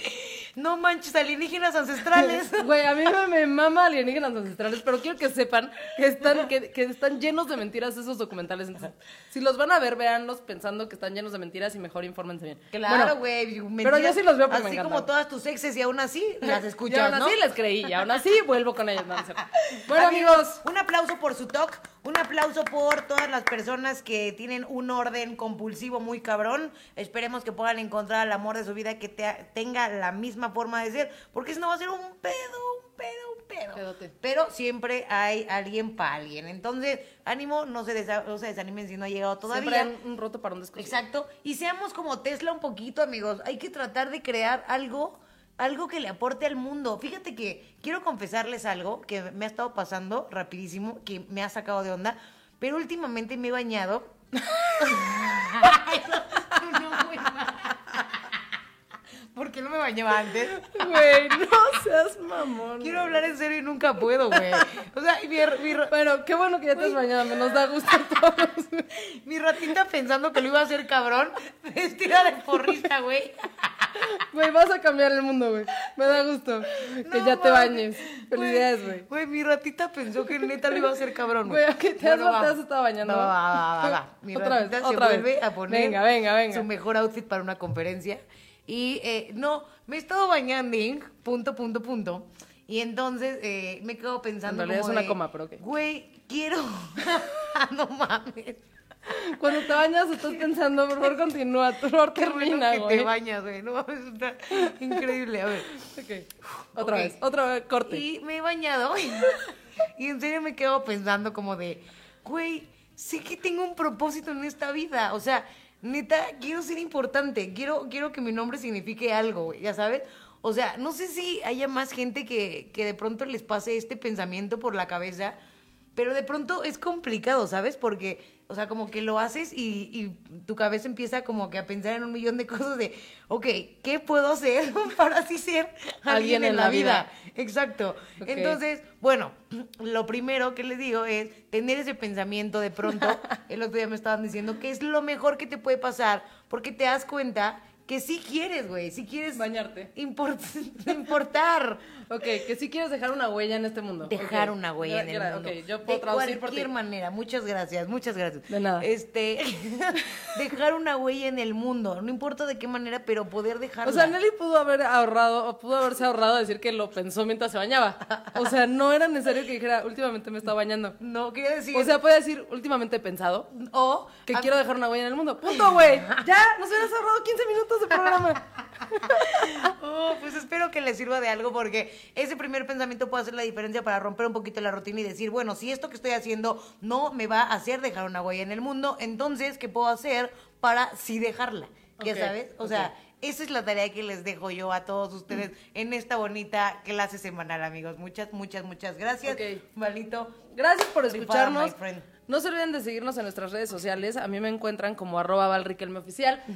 No manches, alienígenas ancestrales. Güey, a mí me, mama alienígenas ancestrales, pero quiero que sepan que están, que, que están llenos de mentiras esos documentales. Entonces, si los van a ver, véanlos pensando que están llenos de mentiras y mejor infórmense bien. Claro, Bueno, güey. pero yo sí los veo porque Así como todas tus exes y aún así las y escuchas, aún ¿no? así les creí, y aún así vuelvo con ellos. no, no cierto. Bueno, amigos, un aplauso por su talk, un aplauso por todas las personas que tienen un orden compulsivo muy cabrón. Esperemos que puedan encontrar el amor de su vida que te- tenga la misma forma de ser, porque si no va a ser un pedo, un pedo, un pedo. Pero siempre hay alguien para alguien. Entonces, ánimo, no se, desa- no se desanimen si no ha llegado todavía. siempre hay un roto para un descosido. Exacto. Y seamos como Tesla un poquito, amigos. Hay que tratar de crear algo, algo que le aporte al mundo. Fíjate que quiero confesarles algo que me ha estado pasando rapidísimo, que me ha sacado de onda. Pero últimamente me he bañado. Muy mal. ¿Por qué no me bañaba antes? Güey, no seas mamón. Quiero hablar en serio y nunca puedo, güey. O sea, mi, mi, Bueno, qué bueno que ya te has bañado, me nos da gusto a todos. mi ratita pensando que lo iba a hacer cabrón, vestida de porrista, güey. Güey, vas a cambiar el mundo, güey. Me da gusto que No ya te bañes. Felicidades, güey. Güey, mi ratita pensó que neta lo iba a hacer cabrón, Güey, ¿a qué te has, Bueno, has estado bañando? Va, va, va, va, va. Mi Otra vez, se otra vez. vuelve a poner Venga, venga, venga. su mejor outfit para una conferencia. Y eh, no, me he estado bañando, punto, punto, punto. Y entonces eh, me quedo pensando. En realidad como es una de, coma, pero ok. Güey, quiero. no mames. Cuando te bañas estás pensando, por favor, continúa. Por favor, Qué bueno termina, que güey. te bañas, güey. No mames, está increíble. A ver. Ok. Otra vez, otra vez, corte. Y me he bañado. y en serio me quedo pensando como de, güey, sé que tengo un propósito en esta vida. O sea, neta, quiero ser importante. Quiero, quiero que mi nombre signifique algo, ya sabes. O sea, no sé si haya más gente que, que de pronto les pase este pensamiento por la cabeza pero de pronto es complicado, ¿sabes? Porque, o sea, como que lo haces y, y tu cabeza empieza como que a pensar en un millón de cosas de, ok, ¿qué puedo hacer para así ser alguien, en, la vida? Exacto. Entonces, bueno, lo primero que les digo es tener ese pensamiento de pronto. El otro día me estaban diciendo que es lo mejor que te puede pasar porque te das cuenta que sí quieres, güey, sí quieres Bañarte. import- importar. Ok, que si quieres dejar una huella en este mundo. Dejar una huella en el mundo. Ok, yo puedo de traducir por ti. cualquier manera. Muchas gracias, muchas gracias. De nada. Este, dejar una huella en el mundo. No importa de qué manera, pero poder dejarla. O sea, Nelly pudo haber ahorrado, o pudo haberse ahorrado decir que lo pensó mientras se bañaba. O sea, no era necesario que dijera, últimamente me está bañando. no quería decir. O sea, puede decir, últimamente he pensado o que quiero dejar una huella en el mundo. Punto, güey. Ya, nos hubieras ahorrado 15 minutos de programa. Oh, pues espero que les sirva de algo porque ese primer pensamiento puede hacer la diferencia para romper un poquito la rutina y decir, bueno, si esto que estoy haciendo no me va a hacer dejar una huella en el mundo, entonces, ¿qué puedo hacer para sí dejarla? Ya sabes, o sea, esa es la tarea que les dejo yo a todos ustedes en esta bonita clase semanal, amigos. Muchas, muchas, muchas gracias. Ok. Malito. Gracias por escucharnos. No se olviden de seguirnos en nuestras redes sociales. A mí me encuentran como arroba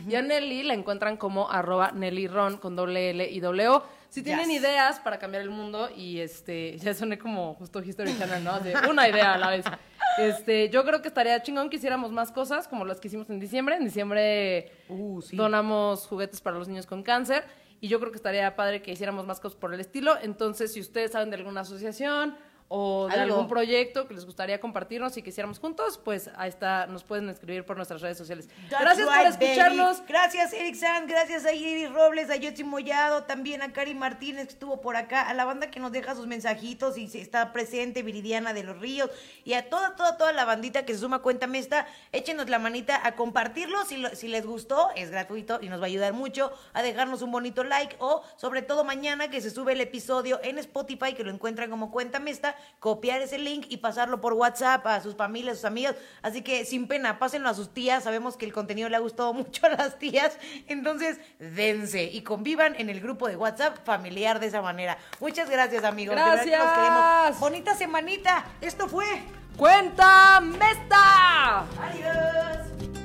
y a Nelly la encuentran como arroba Nelly Ron con doble L y doble O. Si tienen Yes. ideas para cambiar el mundo y este, ya soné como justo History Channel, ¿no? De una idea a la vez. Este, yo creo que estaría chingón que hiciéramos más cosas como las que hicimos en diciembre. En diciembre Uh, sí. donamos juguetes para los niños con cáncer y yo creo que estaría padre que hiciéramos más cosas por el estilo. Entonces, si ustedes saben de alguna asociación o de algún proyecto que les gustaría compartirnos y que hiciéramos juntos, pues ahí está, nos pueden escribir por nuestras redes sociales. That's Gracias por escucharnos. baby. Gracias, Eric Sanz. Gracias a Iri Robles, a Yotzi Mollado, también a Cari Martínez que estuvo por acá, a la banda que nos deja sus mensajitos y está presente, Viridiana de los Ríos, y a toda, toda, toda la bandita que se suma, cuéntame esta. Échenos la manita a compartirlo si, lo- si les gustó, es gratuito y nos va a ayudar mucho a dejarnos un bonito like o, sobre todo, mañana que se sube el episodio en Spotify, que lo encuentran como Cuéntame esta, copiar ese link y pasarlo por WhatsApp a sus familias, a sus amigos. Así que sin pena, pásenlo a sus tías. Sabemos que el contenido le ha gustado mucho a las tías. Entonces, dense y convivan en el grupo de WhatsApp familiar de esa manera. Muchas gracias, amigos. De que Gracias. queremos. Bonita semanita. Esto fue. ¡Cuéntame esta! Adiós.